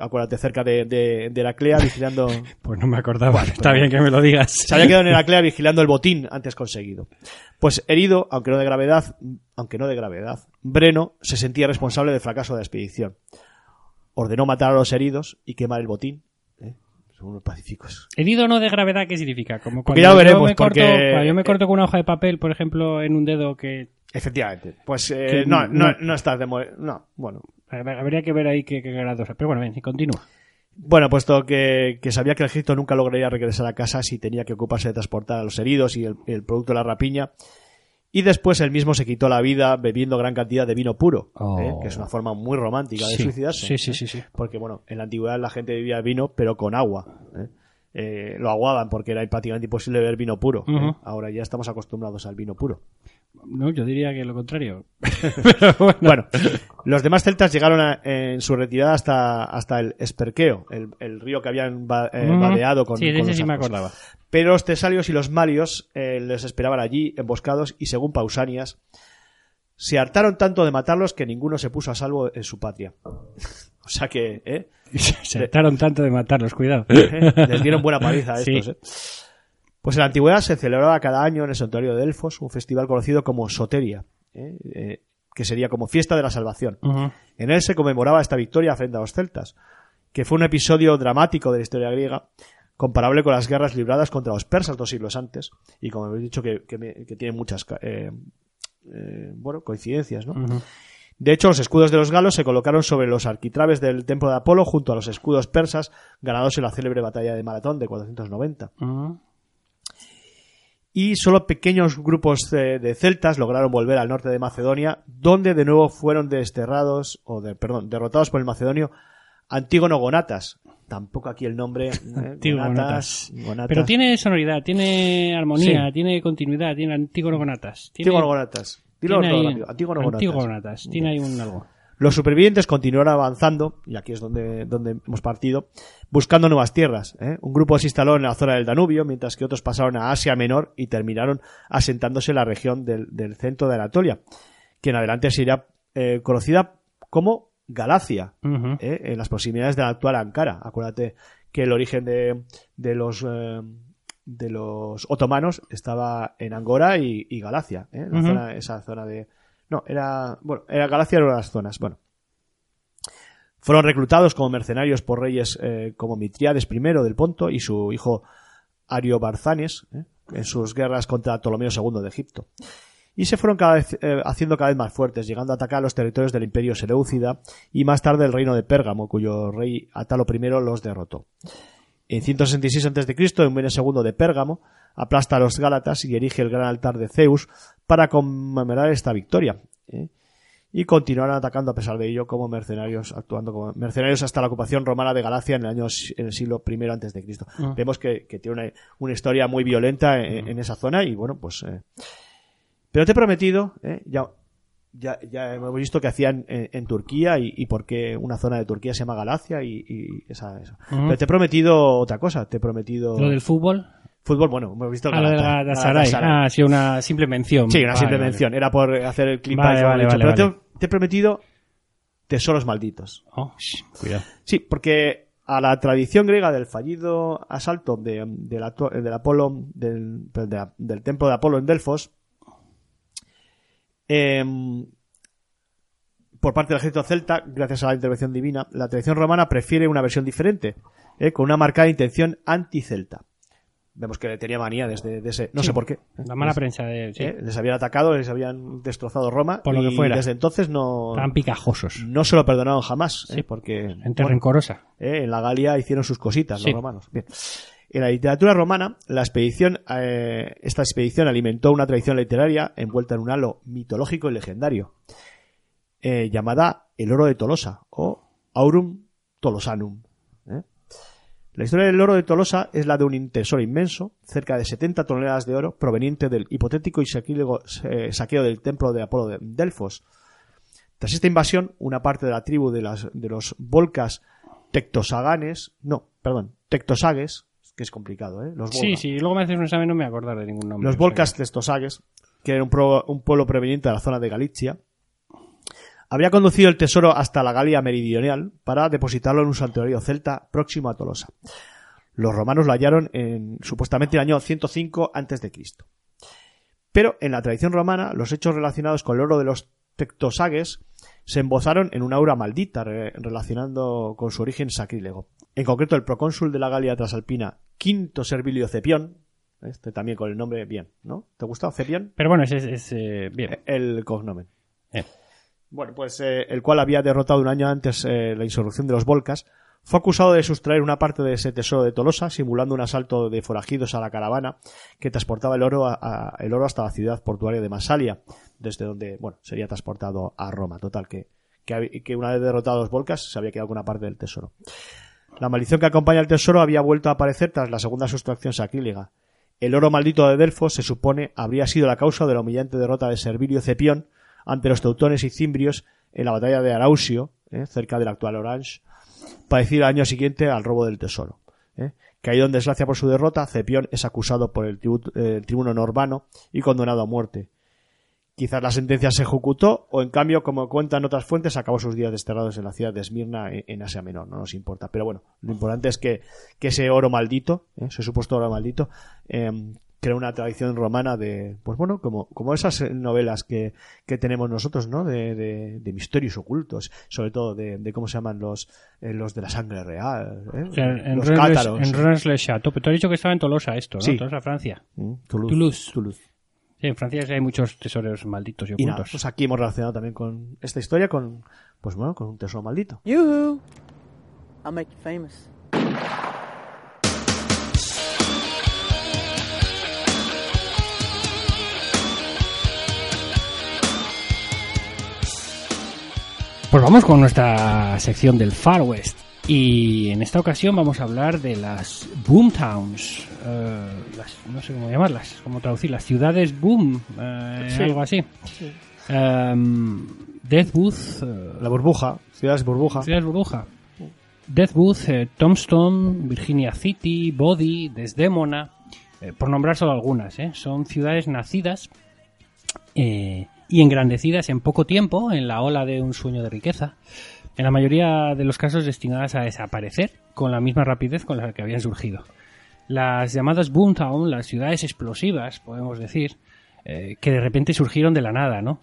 acuérdate, cerca de, de, de Heraclea, vigilando, Pues no me acordaba. Está bien que me lo digas. se había quedado en Heraclea vigilando el botín antes conseguido. Pues herido, aunque no de gravedad, aunque no de gravedad, Breno se sentía responsable del fracaso de la expedición. ordenó matar a los heridos y quemar el botín. ¿eh? Unos pacíficos. Herido no de gravedad, ¿qué significa? Como Porque cuando ya lo yo veremos, me corto, cuando yo me corto con una hoja de papel, por ejemplo, en un dedo que Efectivamente. Pues eh, no, no, no- no estás de No, bueno. habría que ver ahí qué, grados. Pero bueno, bien, continúa. Bueno, puesto que, que sabía que el Egipto nunca lograría regresar a casa si tenía que ocuparse de transportar a los heridos y el, el producto de la rapiña. Y después él mismo se quitó la vida bebiendo gran cantidad de vino puro, Oh. ¿eh? que es una forma muy romántica de Sí, suicidarse. sí, sí, ¿eh? sí, sí. Porque, bueno, en la antigüedad la gente bebía vino, pero con agua. ¿eh? Eh, lo aguaban porque era prácticamente imposible beber vino puro. Ahora ya estamos acostumbrados al vino puro. No, yo diría que lo contrario. Pero bueno. Bueno, los demás celtas llegaron a- en su retirada hasta, hasta el Esperqueo, el, el río que habían va- eh, Mm. con, Sí, de con ese sí me acordaba. Pero los tesalios y los malios eh, les esperaban allí, emboscados, y según Pausanias, se hartaron tanto de matarlos que ninguno se puso a salvo en su patria. o sea que, ¿eh? Se hartaron tanto de matarlos, cuidado. Les dieron buena paliza a Sí. estos, ¿eh? Pues en la antigüedad se celebraba cada año en el santuario de Delfos un festival conocido como Soteria, ¿eh? Eh, que sería como fiesta de la salvación. En él se conmemoraba esta victoria frente a los celtas, que fue un episodio dramático de la historia griega, comparable con las guerras libradas contra los persas dos siglos antes, y como habéis dicho que, que, me- que tiene muchas eh, bueno, coincidencias, ¿no? De hecho, los escudos de los galos se colocaron sobre los arquitraves del templo de Apolo junto a los escudos persas ganados en la célebre batalla de Maratón de 490. Ujú. Y solo pequeños grupos de, de celtas lograron volver al norte de Macedonia, donde de nuevo fueron desterrados, o de, perdón, derrotados por el macedonio Antígono Gonatas. Tampoco aquí el nombre. ¿eh? Antígono Gonatas, Gonatas. Pero tiene sonoridad, tiene armonía, Sí. tiene continuidad, tiene Antígono Gonatas. Tiene, Antígono Gonatas. Dilo tiene todo ahí- rápido. Antígono Gonatas. Antígono Gonatas. Tiene ahí un algo. Los supervivientes continuaron avanzando, y aquí es donde, donde hemos partido, buscando nuevas tierras. ¿eh? Un grupo se instaló en la zona del Danubio, mientras que otros pasaron a Asia Menor y terminaron asentándose en la región del, del centro de Anatolia, que en adelante sería eh, conocida como Galacia. ¿eh? en las proximidades de la actual Ankara. Acuérdate que el origen de, de los eh, de los otomanos estaba en Angora y, y Galacia, ¿eh? La zona- esa zona de no era bueno era Galacia era una de las zonas bueno fueron reclutados como mercenarios por reyes eh, como Mitriades I del Ponto y su hijo Ariobarzanes ¿eh? en sus guerras contra Ptolomeo II de Egipto y se fueron cada vez, eh, haciendo cada vez más fuertes, llegando a atacar los territorios del imperio Seleucida y más tarde el reino de Pérgamo, cuyo rey Atalo I los derrotó. En 166 a.C., en Menes II de Pérgamo, aplasta a los Gálatas y erige el gran altar de Zeus para conmemorar esta victoria. Y continuaron atacando a pesar de ello como mercenarios, actuando como mercenarios hasta la ocupación romana de Galacia en el año en el siglo I antes de Cristo. Ah. Vemos que, que tiene una, una historia muy violenta en, en esa zona y bueno, pues eh, pero te he prometido, ¿eh? ya, ya, ya hemos visto que hacían en, en Turquía y, y por qué una zona de Turquía se llama Galacia y, y esa, eso. Ujú. Pero te he prometido otra cosa, te he prometido Lo del fútbol. Fútbol, bueno, hemos visto Ah, Galatasaray. Galatasaray. Ah, sí, una simple mención. Sí, una Vale, simple vale. mención, era por hacer el clip Vale, vale, Pero. Te, te he prometido tesoros malditos. Oh, shh, cuidado. Sí, porque a la tradición griega del fallido asalto de, del, Apolo, del, de la- del templo de Apolo en Delfos, em, por parte del ejército celta, gracias a la intervención divina, la tradición romana prefiere una versión diferente, eh, con una marcada intención anti-celta. Vemos que le tenía manía desde de ese, no Sí, sé por qué. La mala Les- prensa de. Sí, eh, les habían atacado, les habían destrozado Roma Por lo que fuera. desde entonces no, Tan picajosos. no se lo perdonaron jamás, eh, Sí. porque Gente bueno, rencorosa. eh, en la Galia hicieron sus cositas los romanos. Bien. En la literatura romana, la expedición, eh, esta expedición alimentó una tradición literaria envuelta en un halo mitológico y legendario, eh, llamada el oro de Tolosa o Aurum Tolosanum. La historia del oro de Tolosa es la de un tesoro inmenso, cerca de 70 toneladas de oro, proveniente del hipotético y eh, saqueo del templo de Apolo de Delfos. Tras esta invasión, una parte de la tribu de, las, de los volcas tectosaganes, no, perdón, tectosagues, que es complicado, ¿eh? Los Sí, sí, luego me haces un examen no me voy a acordar de ningún nombre. Los volcas tectosagues, que era un, pro- un pueblo proveniente de la zona de Galicia, habría conducido el tesoro hasta la Galia meridional para depositarlo en un santuario celta próximo a Tolosa. Los romanos lo hallaron en supuestamente el año 105 a.C. Pero en la tradición romana, los hechos relacionados con el oro de los tectosagues se embozaron en una aura maldita re- relacionando con su origen sacrílego. En concreto, el procónsul de la Galia Trasalpina, Quinto Servilio Cepión, este también con el nombre bien, ¿no? ¿Te gusta Cepión? Pero bueno, es, es, es, eh, bien. El cognomen. Eh. Bueno, pues eh, el cual había derrotado un año antes eh, la insurrección de los Volcas, fue acusado de sustraer una parte de ese tesoro de Tolosa, simulando un asalto de forajidos a la caravana que transportaba el oro, a- el oro hasta la ciudad portuaria de Masalia, desde donde, bueno, sería transportado a Roma. Total, que, que, que una vez derrotados los Volcas se había quedado con una parte del tesoro. La maldición que acompaña el tesoro había vuelto a aparecer tras la segunda sustracción sacrílega. El oro maldito de Delfos, se supone, habría sido la causa de la humillante derrota de Servilio Cepión ante los teutones y cimbrios en la batalla de Arausio, eh, cerca del actual Orange, parecido al año siguiente al robo del tesoro. ¿eh? Caído en desgracia por su derrota, Cepión es acusado por el, tributo- eh, el tribuno norbano y condenado a muerte. Quizás la sentencia se ejecutó o en cambio, como cuentan otras fuentes, acabó sus días desterrados en la ciudad de Esmirna en, en Asia Menor. No nos importa. Pero bueno, lo importante es que, que ese oro maldito, ¿eh? ese supuesto oro maldito, crea una tradición romana de, pues bueno, como, como esas novelas que, que tenemos nosotros, ¿no? De, de, de misterios ocultos, sobre todo de, de cómo se llaman los, eh, los de la sangre real, ¿eh? O sea, en los Rennes- cátaros. en Rennes-le-Château. Pero tú has dicho que estaba en Tolosa esto, ¿no? Sí. Tolosa, Francia. Mm, Toulouse. Toulouse. Toulouse. Sí, en Francia hay muchos tesoros malditos y Y nada, ocultos. pues aquí hemos relacionado también con esta historia con, pues bueno, con un tesoro maldito. I'll make you famous. Pues vamos con nuestra sección del Far West. Y en esta ocasión vamos a hablar de las Boomtowns. las, no sé cómo llamarlas, cómo traducirlas. Ciudades Boom, Sí. algo así. Em, Deathbooth, eh, La burbuja, ciudades burbuja. Ciudades burbuja. Deathbooth, eh, Tombstone, Virginia City, Body, Desdemona, eh, por nombrar solo algunas. eh, Son ciudades nacidas eh, y engrandecidas en poco tiempo en la ola de un sueño de riqueza. En la mayoría de los casos destinadas a desaparecer con la misma rapidez con la que habían surgido. Las llamadas Boomtown, las ciudades explosivas, podemos decir, eh, que de repente surgieron de la nada, ¿no?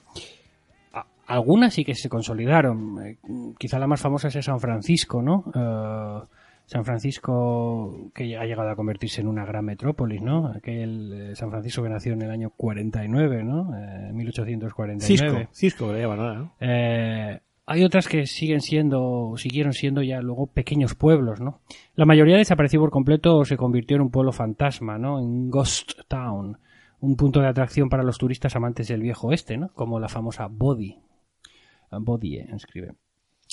Algunas sí que se consolidaron. Eh, quizá la más famosa es San Francisco, ¿no? Eh, San Francisco que ha llegado a convertirse en una gran metrópolis, ¿no? Aquel eh, San Francisco que nació en el año 49, ¿no? Eh, 1849. Cisco, Cisco que le llaman ahora, ¿no? Eh, hay otras que siguen siendo, siguieron siendo ya luego pequeños pueblos, ¿no? La mayoría desapareció por completo o se convirtió en un pueblo fantasma, ¿no? En Ghost Town, un punto de atracción para los turistas amantes del viejo oeste, ¿no? Como la famosa Body. Body, eh, escribe.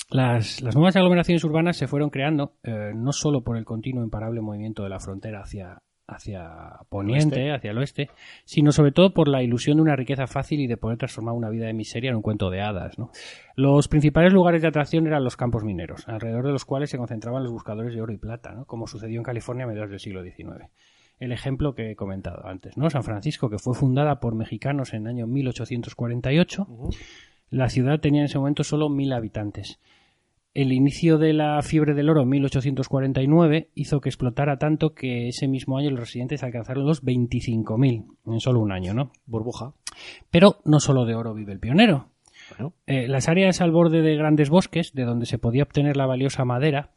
Las, las nuevas aglomeraciones urbanas se fueron creando eh, no solo por el continuo imparable movimiento de la frontera hacia, hacia poniente, Oeste. hacia el oeste, sino sobre todo por la ilusión de una riqueza fácil y de poder transformar una vida de miseria en un cuento de hadas. ¿no? Los principales lugares de atracción eran los campos mineros, alrededor de los cuales se concentraban los buscadores de oro y plata, ¿no? como sucedió en California a mediados del siglo XIX. El ejemplo que he comentado antes, ¿no? San Francisco, que fue fundada por mexicanos en el año 1848, la ciudad tenía en ese momento solo mil habitantes. El inicio de la fiebre del oro en 1849 hizo que explotara tanto que ese mismo año los residentes alcanzaron los 25.000 en solo un año, ¿no? Burbuja. Pero no solo de oro vive el pionero. Bueno. Eh, las áreas al borde de grandes bosques, de donde se podía obtener la valiosa madera,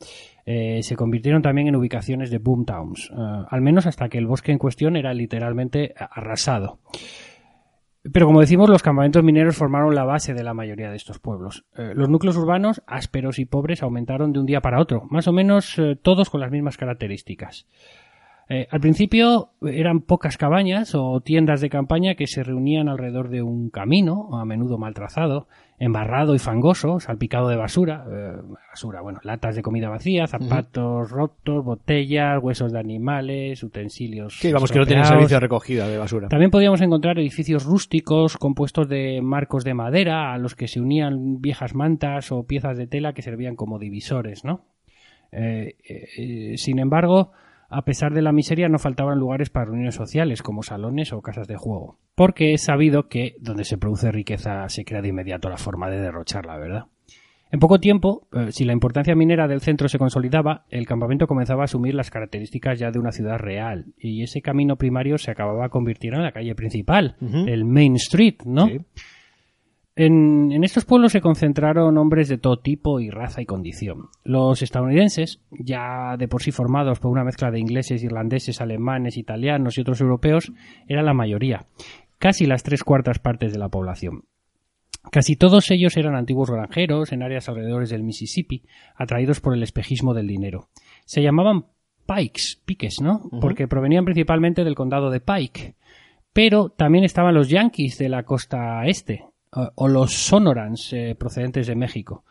eh, se convirtieron también en ubicaciones de boomtowns, eh, al menos hasta que el bosque en cuestión era literalmente arrasado. Pero como decimos, los campamentos mineros formaron la base de la mayoría de estos pueblos. Eh, los núcleos urbanos, ásperos y pobres, aumentaron de un día para otro, más o menos eh, todos con las mismas características. Eh, al principio eran pocas cabañas o tiendas de campaña que se reunían alrededor de un camino, a menudo mal trazado, embarrado y fangoso, salpicado de basura, eh, basura, bueno, latas de comida vacía, zapatos rotos, botellas, huesos de animales, utensilios. Sí, vamos, que no tienen servicio de recogida de basura. También podíamos encontrar edificios rústicos compuestos de marcos de madera a los que se unían viejas mantas o piezas de tela que servían como divisores, ¿no? Eh, eh, sin embargo, a pesar de la miseria, no faltaban lugares para reuniones sociales, como salones o casas de juego. Porque es sabido que donde se produce riqueza se crea de inmediato la forma de derrocharla, ¿verdad? En poco tiempo, eh, si la importancia minera del centro se consolidaba, el campamento comenzaba a asumir las características ya de una ciudad real, y ese camino primario se acababa convirtiendo en la calle principal, el Main Street, ¿no? Sí. En, en estos pueblos se concentraron hombres de todo tipo y raza y condición. Los estadounidenses, ya de por sí formados por una mezcla de ingleses, irlandeses, alemanes, italianos y otros europeos, eran la mayoría, casi las tres cuartas partes de la población. Casi todos ellos eran antiguos granjeros en áreas alrededores del Mississippi, atraídos por el espejismo del dinero. Se llamaban Pikes, piques, ¿no? Porque provenían principalmente del condado de Pike. Pero también estaban los Yankees de la costa este, o- los Sonorans eh, procedentes de México.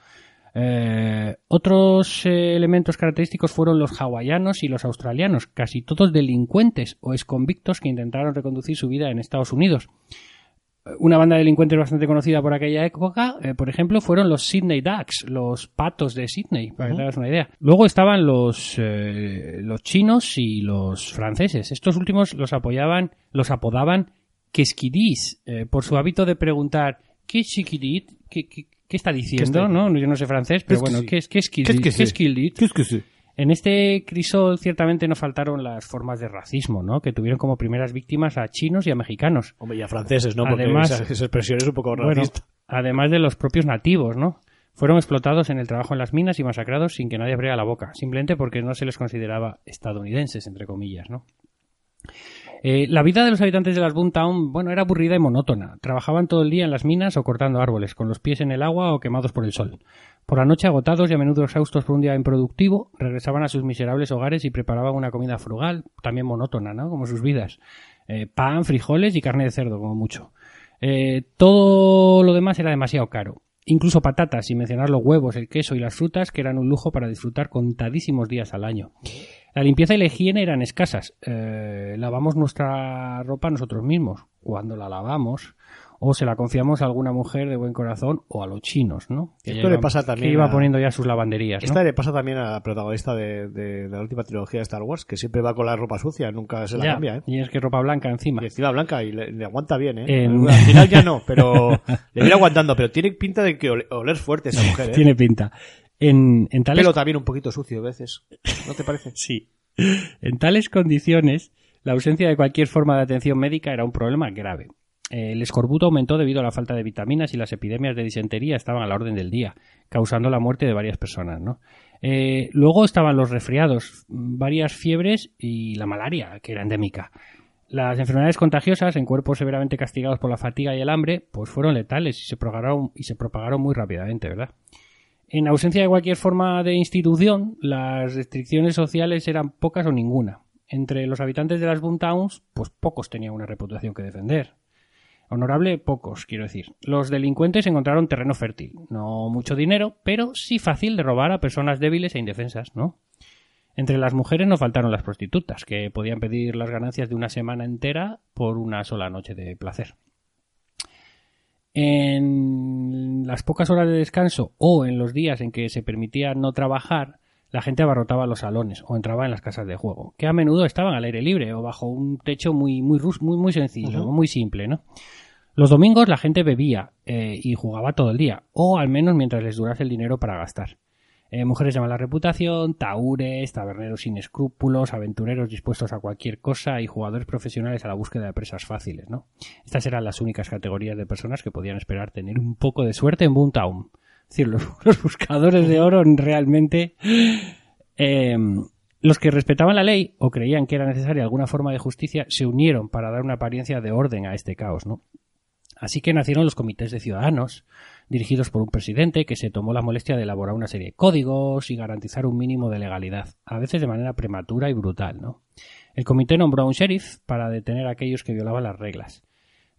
Eh, otros eh, elementos característicos fueron los hawaianos y los australianos, casi todos delincuentes o exconvictos que intentaron reconducir su vida en Estados Unidos. Una banda de delincuentes bastante conocida por aquella época, eh, por ejemplo, fueron los Sydney Ducks, los patos de Sydney, para que te hagas una idea. Luego estaban los, los chinos y los franceses. Estos últimos los apoyaban, los apodaban quesquidís, por su hábito de preguntar ¿qué es? ¿Qué, qué, qué está diciendo? ¿no? Yo no sé francés, pero bueno, ¿qué es qué es ¿Qué es. En este crisol ciertamente no faltaron las formas de racismo, ¿no? Que tuvieron como primeras víctimas a chinos y a mexicanos. Hombre, y a franceses, ¿no? Porque Además- esa, esa expresión es un poco Bueno, racista. además de los propios nativos, ¿no? Fueron explotados en el trabajo en las minas y masacrados sin que nadie abriera la boca, simplemente porque no se les consideraba estadounidenses, entre comillas, ¿no? Eh, la vida de los habitantes de las Boomtown, bueno, era aburrida y monótona. Trabajaban todo el día en las minas o cortando árboles, con los pies en el agua o quemados por el sol. Por la noche, agotados y a menudo exhaustos por un día improductivo, regresaban a sus miserables hogares y preparaban una comida frugal, también monótona, ¿no? Como sus vidas. Eh, pan, frijoles y carne de cerdo, como mucho. Eh, todo lo demás era demasiado caro. Incluso patatas, sin mencionar los huevos, el queso y las frutas, que eran un lujo para disfrutar contadísimos días al año. La limpieza y la higiene eran escasas. Eh, lavamos nuestra ropa nosotros mismos, cuando la lavamos, o se la confiamos a alguna mujer de buen corazón o a los chinos, ¿no? Que Esto le pasa también Que iba a- poniendo ya sus lavanderías, ¿no? Esta le pasa también a la protagonista de, de la última trilogía de Star Wars, que siempre va con la ropa sucia, nunca se la Ya, cambia, ¿eh? Y es que ropa blanca encima. Y encima blanca y le, le aguanta bien, ¿eh? En- Al final ya no, pero le viene aguantando, pero tiene pinta de que ole- oler fuerte esa mujer, ¿eh? Tiene pinta. En, en tales pelo también un poquito sucio a veces, ¿no te parece? Sí. En tales condiciones, la ausencia de cualquier forma de atención médica era un problema grave. El escorbuto aumentó debido a la falta de vitaminas y las epidemias de disentería estaban a la orden del día, causando la muerte de varias personas. ¿no? Eh, luego estaban los resfriados, varias fiebres y la malaria, que era endémica. Las enfermedades contagiosas en cuerpos severamente castigados por la fatiga y el hambre, pues fueron letales y se propagaron, y se propagaron muy rápidamente, ¿verdad? En ausencia de cualquier forma de institución, las restricciones sociales eran pocas o ninguna. Entre los habitantes de las boomtowns, pues pocos tenían una reputación que defender. Honorable, pocos, quiero decir. Los delincuentes encontraron terreno fértil. No mucho dinero, pero sí fácil de robar a personas débiles e indefensas, ¿no? Entre las mujeres no faltaron las prostitutas, que podían pedir las ganancias de una semana entera por una sola noche de placer. En las pocas horas de descanso o en los días en que se permitía no trabajar, la gente abarrotaba los salones o entraba en las casas de juego, que a menudo estaban al aire libre o bajo un techo muy, muy, muy, muy sencillo, muy simple, ¿no? Los domingos la gente bebía eh, y jugaba todo el día, o al menos mientras les durase el dinero para gastar. Eh, mujeres de mala reputación, taúres, taberneros sin escrúpulos, aventureros dispuestos a cualquier cosa y jugadores profesionales a la búsqueda de presas fáciles, ¿no? Estas eran las únicas categorías de personas que podían esperar tener un poco de suerte en Boomtown. Es decir, los, los buscadores de oro realmente... eh, los que respetaban la ley o creían que era necesaria alguna forma de justicia se unieron para dar una apariencia de orden a este caos, ¿no? Así que nacieron los comités de ciudadanos, dirigidos por un presidente que se tomó la molestia de elaborar una serie de códigos y garantizar un mínimo de legalidad, a veces de manera prematura y brutal, ¿no? El comité nombró a un sheriff para detener a aquellos que violaban las reglas.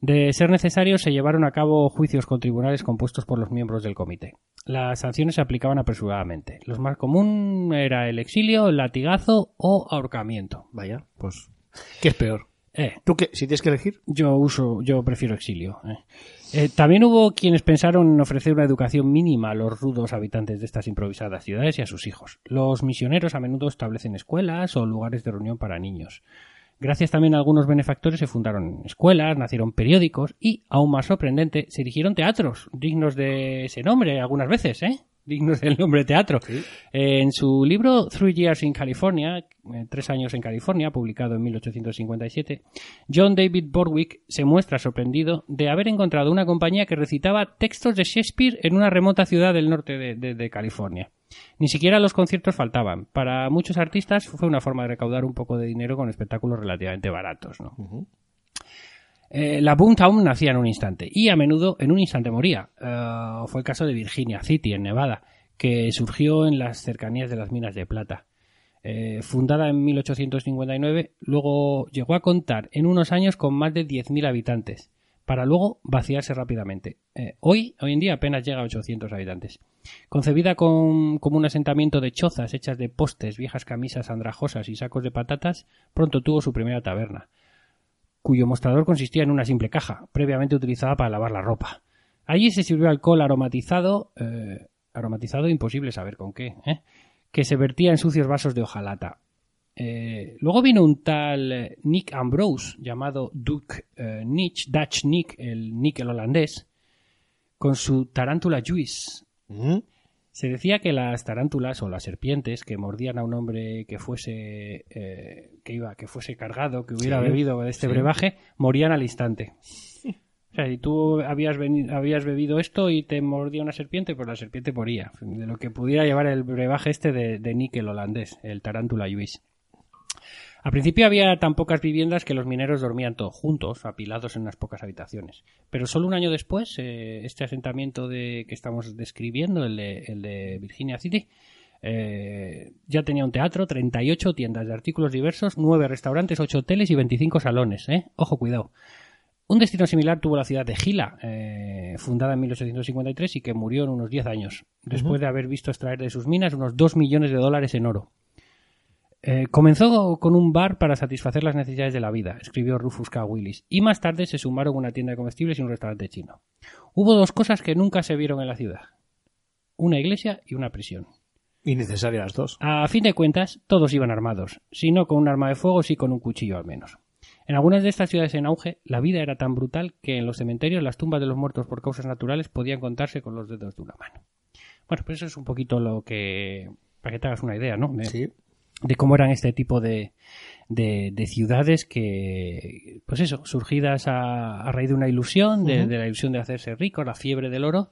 De ser necesario, se llevaron a cabo juicios con tribunales compuestos por los miembros del comité. Las sanciones se aplicaban apresuradamente. Los más común era el exilio, el latigazo o ahorcamiento. Vaya, pues... ¿Qué es peor? Eh, ¿Tú qué? Si tienes que elegir... yo uso, yo prefiero exilio. eh. Eh, también hubo quienes pensaron en ofrecer una educación mínima a los rudos habitantes de estas improvisadas ciudades y a sus hijos. Los misioneros a menudo establecen escuelas o lugares de reunión para niños. Gracias también a algunos benefactores se fundaron escuelas, nacieron periódicos y, aún más sorprendente, se erigieron teatros dignos de ese nombre algunas veces, ¿eh? Dignos del nombre teatro. En su libro Three Years in California, eh, Tres años en California, publicado en 1857, John David Borwick se muestra sorprendido de haber encontrado una compañía que recitaba textos de Shakespeare en una remota ciudad del norte de, de- de California. Ni siquiera los conciertos faltaban. Para muchos artistas fue una forma de recaudar un poco de dinero con espectáculos relativamente baratos. ¿no? Eh, la Boomtown nacía en un instante y a menudo en un instante moría. Eh, fue el caso de Virginia City, en Nevada, que surgió en las cercanías de las minas de plata. Eh, fundada en 1859, luego llegó a contar en unos años con más de 10.000 habitantes, para luego vaciarse rápidamente. Eh, hoy, hoy en día apenas llega a 800 habitantes. Concebida con- como un asentamiento de chozas hechas de postes, viejas camisas andrajosas y sacos de patatas, pronto tuvo su primera taberna cuyo mostrador consistía en una simple caja, previamente utilizada para lavar la ropa. Allí se sirvió alcohol aromatizado, eh, aromatizado imposible saber con qué, ¿eh? que se vertía en sucios vasos de hojalata. Eh, luego vino un tal eh, Nick Ambrose, llamado Duke Nick, Dutch Nick, el Nick el holandés, con su tarántula Juice, ¿Mm? Se decía que las tarántulas o las serpientes que mordían a un hombre que fuese eh, que iba que fuese cargado, que hubiera Sí, bebido de este sí. brebaje, morían al instante. O sea, si tú habías, veni- habías bebido esto y te mordía una serpiente, pues la serpiente moría. De lo que pudiera llevar el brebaje este de, de níquel holandés, el tarántula Juice. Al principio había tan pocas viviendas que los mineros dormían todos juntos, apilados en unas pocas habitaciones. Pero solo un año después, eh, este asentamiento de, que estamos describiendo, el de, el de Virginia City, eh, ya tenía un teatro, 38 tiendas de artículos diversos, 9 restaurantes, 8 hoteles y 25 salones. ¿eh? Ojo, cuidado. Un destino similar tuvo la ciudad de Gila, eh, fundada en 1853 y que murió en unos 10 años, después de haber visto extraer de sus minas unos 2 millones de dólares en oro. Eh, comenzó con un bar para satisfacer las necesidades de la vida, escribió Rufus K. Willis, y más tarde se sumaron una tienda de comestibles y un restaurante chino. Hubo dos cosas que nunca se vieron en la ciudad. Una iglesia y una prisión. Innecesarias las dos. A fin de cuentas, todos iban armados, si no con un arma de fuego, sí con un cuchillo al menos. En algunas de estas ciudades en auge, la vida era tan brutal que en los cementerios las tumbas de los muertos por causas naturales podían contarse con los dedos de una mano. Bueno, pues eso es un poquito lo que... para que te hagas una idea, ¿no? De, Sí. De cómo eran este tipo de, de, de ciudades que, pues eso, surgidas a, a raíz de una ilusión, de, de la ilusión de hacerse rico, la fiebre del oro,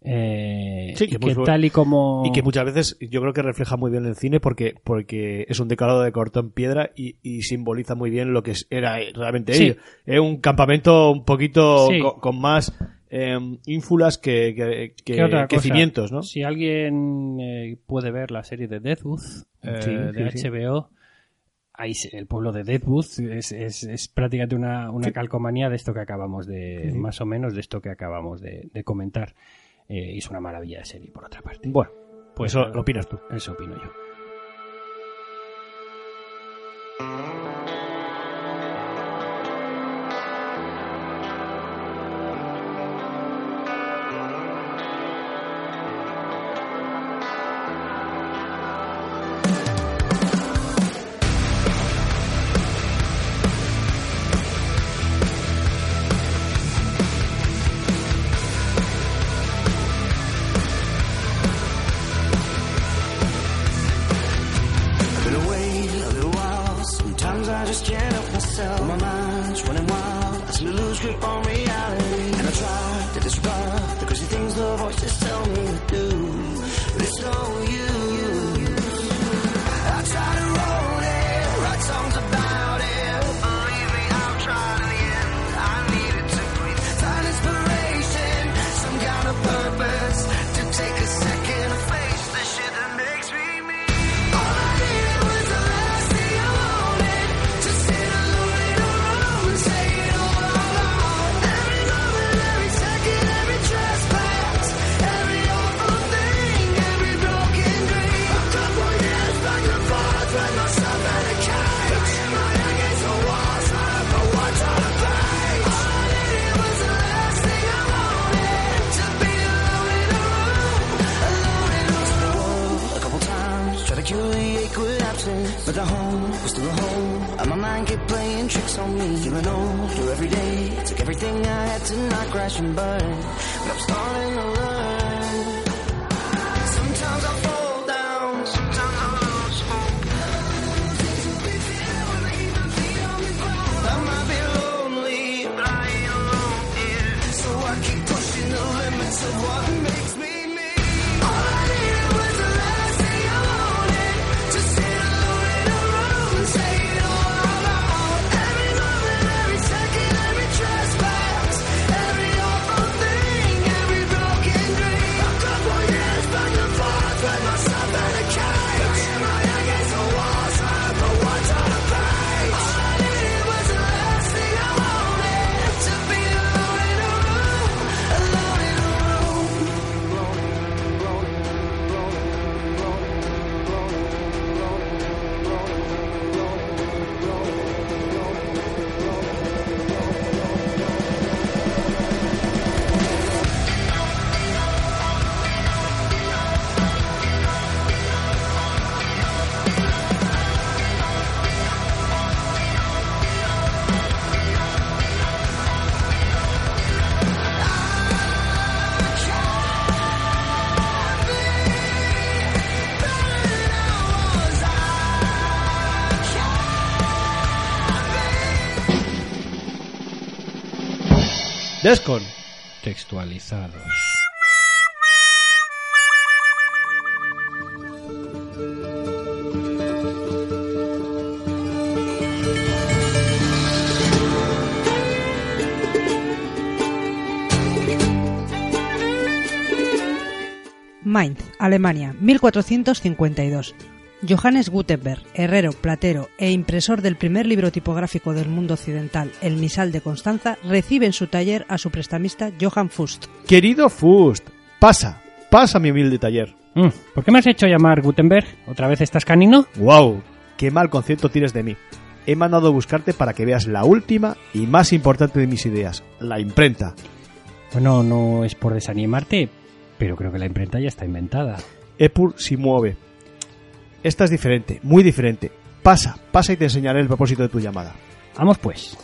eh, Sí, y que que, muy- tal y como... Y que muchas veces yo creo que refleja muy bien el cine porque, porque es un decalado de corto en piedra y, y simboliza muy bien lo que era realmente Sí. ello. Es un campamento un poquito Sí. con, más eh, ínfulas que, que, que- ¿Qué otra que cosa? cimientos, ¿no? Si alguien eh, puede ver la serie de Deathwood eh, Sí, de sí. HBO, ahí el pueblo de Deathwood es, es, es prácticamente una, una calcomanía de esto que acabamos de, más o menos de esto que acabamos de, de comentar. Eh, y es una maravilla de serie, por otra parte. Bueno, pues eso lo opinas tú. Eso opino yo. Descon. Textualizados. Mainz, Alemania, 1452. Johannes Gutenberg, herrero, platero e impresor del primer libro tipográfico del mundo occidental, el Misal de Constanza, recibe en su taller a su prestamista Johann Fust. Querido Fust, pasa, pasa mi humilde taller. Mm, ¿Por qué me has hecho llamar Gutenberg? ¿Otra vez estás canino? ¡Wow! ¡Qué mal concepto tienes de mí! He mandado a buscarte para que veas la última y más importante de mis ideas, la imprenta. Bueno, no es por desanimarte, pero creo que la imprenta ya está inventada. Epur si mueve. Esta es diferente, muy diferente. Pasa, pasa y te enseñaré el propósito de tu llamada. Vamos pues.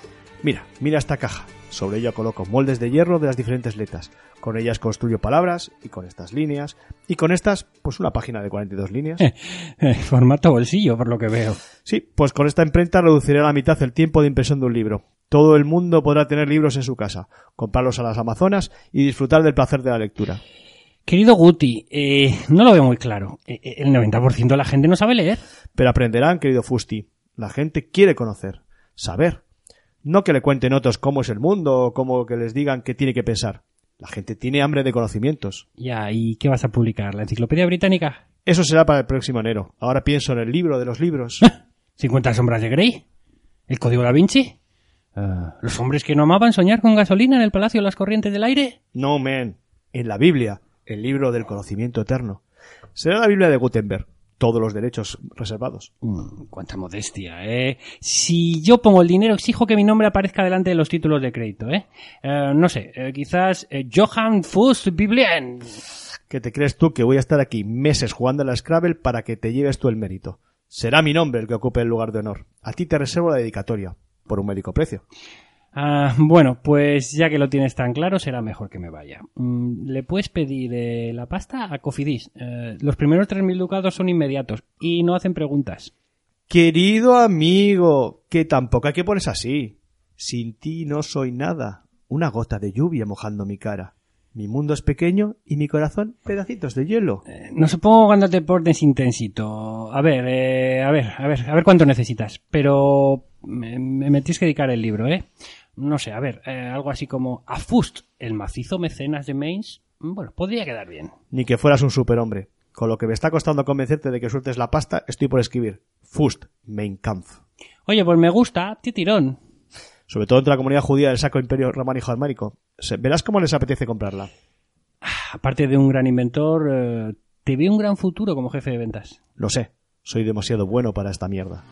Mira, mira esta caja. Sobre ella coloco moldes de hierro de las diferentes letras. Con ellas construyo palabras y con estas líneas. Y con estas, pues una página de 42 líneas. Eh, Formato bolsillo, por lo que veo. Sí, pues con esta imprenta reduciré a la mitad el tiempo de impresión de un libro. Todo el mundo podrá tener libros en su casa, comprarlos a las Amazonas y disfrutar del placer de la lectura. Querido Guti, eh, no lo veo muy claro. Eh, eh, El 90% de la gente no sabe leer. Pero aprenderán, querido Fusti. La gente quiere conocer, saber. No que le cuenten otros cómo es el mundo o cómo que les digan qué tiene que pensar. La gente tiene hambre de conocimientos. Ya, ¿y qué vas a publicar? ¿La enciclopedia británica? Eso será para el próximo enero. Ahora pienso en el libro de los libros. ¿50 sombras de Grey? ¿El código da Vinci? Ah, ¿Los hombres que no amaban soñar con gasolina en el Palacio de las Corrientes del Aire? No, man. En la Biblia, el libro del conocimiento eterno. Será la Biblia de Gutenberg. Todos los derechos reservados. Mm, cuánta modestia, ¿eh? Si yo pongo el dinero, exijo que mi nombre aparezca delante de los títulos de crédito, ¿eh? Eh, no sé, eh, quizás eh, Johann Fust Biblien. ¿Qué te crees tú que voy a estar aquí meses jugando a la Scrabble para que te lleves tú el mérito? Será mi nombre el que ocupe el lugar de honor. A ti te reservo la dedicatoria. Por un médico precio. Ah, bueno, pues ya que lo tienes tan claro, será mejor que me vaya. Mm, ¿Le puedes pedir eh, la pasta a Cofidis? Eh, los primeros 3.000 ducados son inmediatos y no hacen preguntas. Querido amigo, que tampoco hay que ponerse así. Sin ti no soy nada. Una gota de lluvia mojando mi cara. Mi mundo es pequeño y mi corazón pedacitos de hielo. Eh, no supongo cuando te pones intensito. A ver, eh, a ver, a ver, a ver cuánto necesitas. Pero me, me, me tienes que dedicar el libro, ¿eh? No sé, a ver, eh, algo así como a Fust, el macizo mecenas de Mainz. Mm, Bueno, podría quedar bien. Ni que fueras un superhombre. Con lo que me está costando convencerte de que sueltes la pasta, estoy por escribir. Fust, Mein Kampf. Oye, pues me gusta, tío tirón. Sobre todo entre la comunidad judía del Sacro Imperio Románico Germánico. Verás cómo les apetece comprarla. Aparte de un gran inventor, eh, te veo un gran futuro como jefe de ventas. Lo sé, soy demasiado bueno para esta mierda.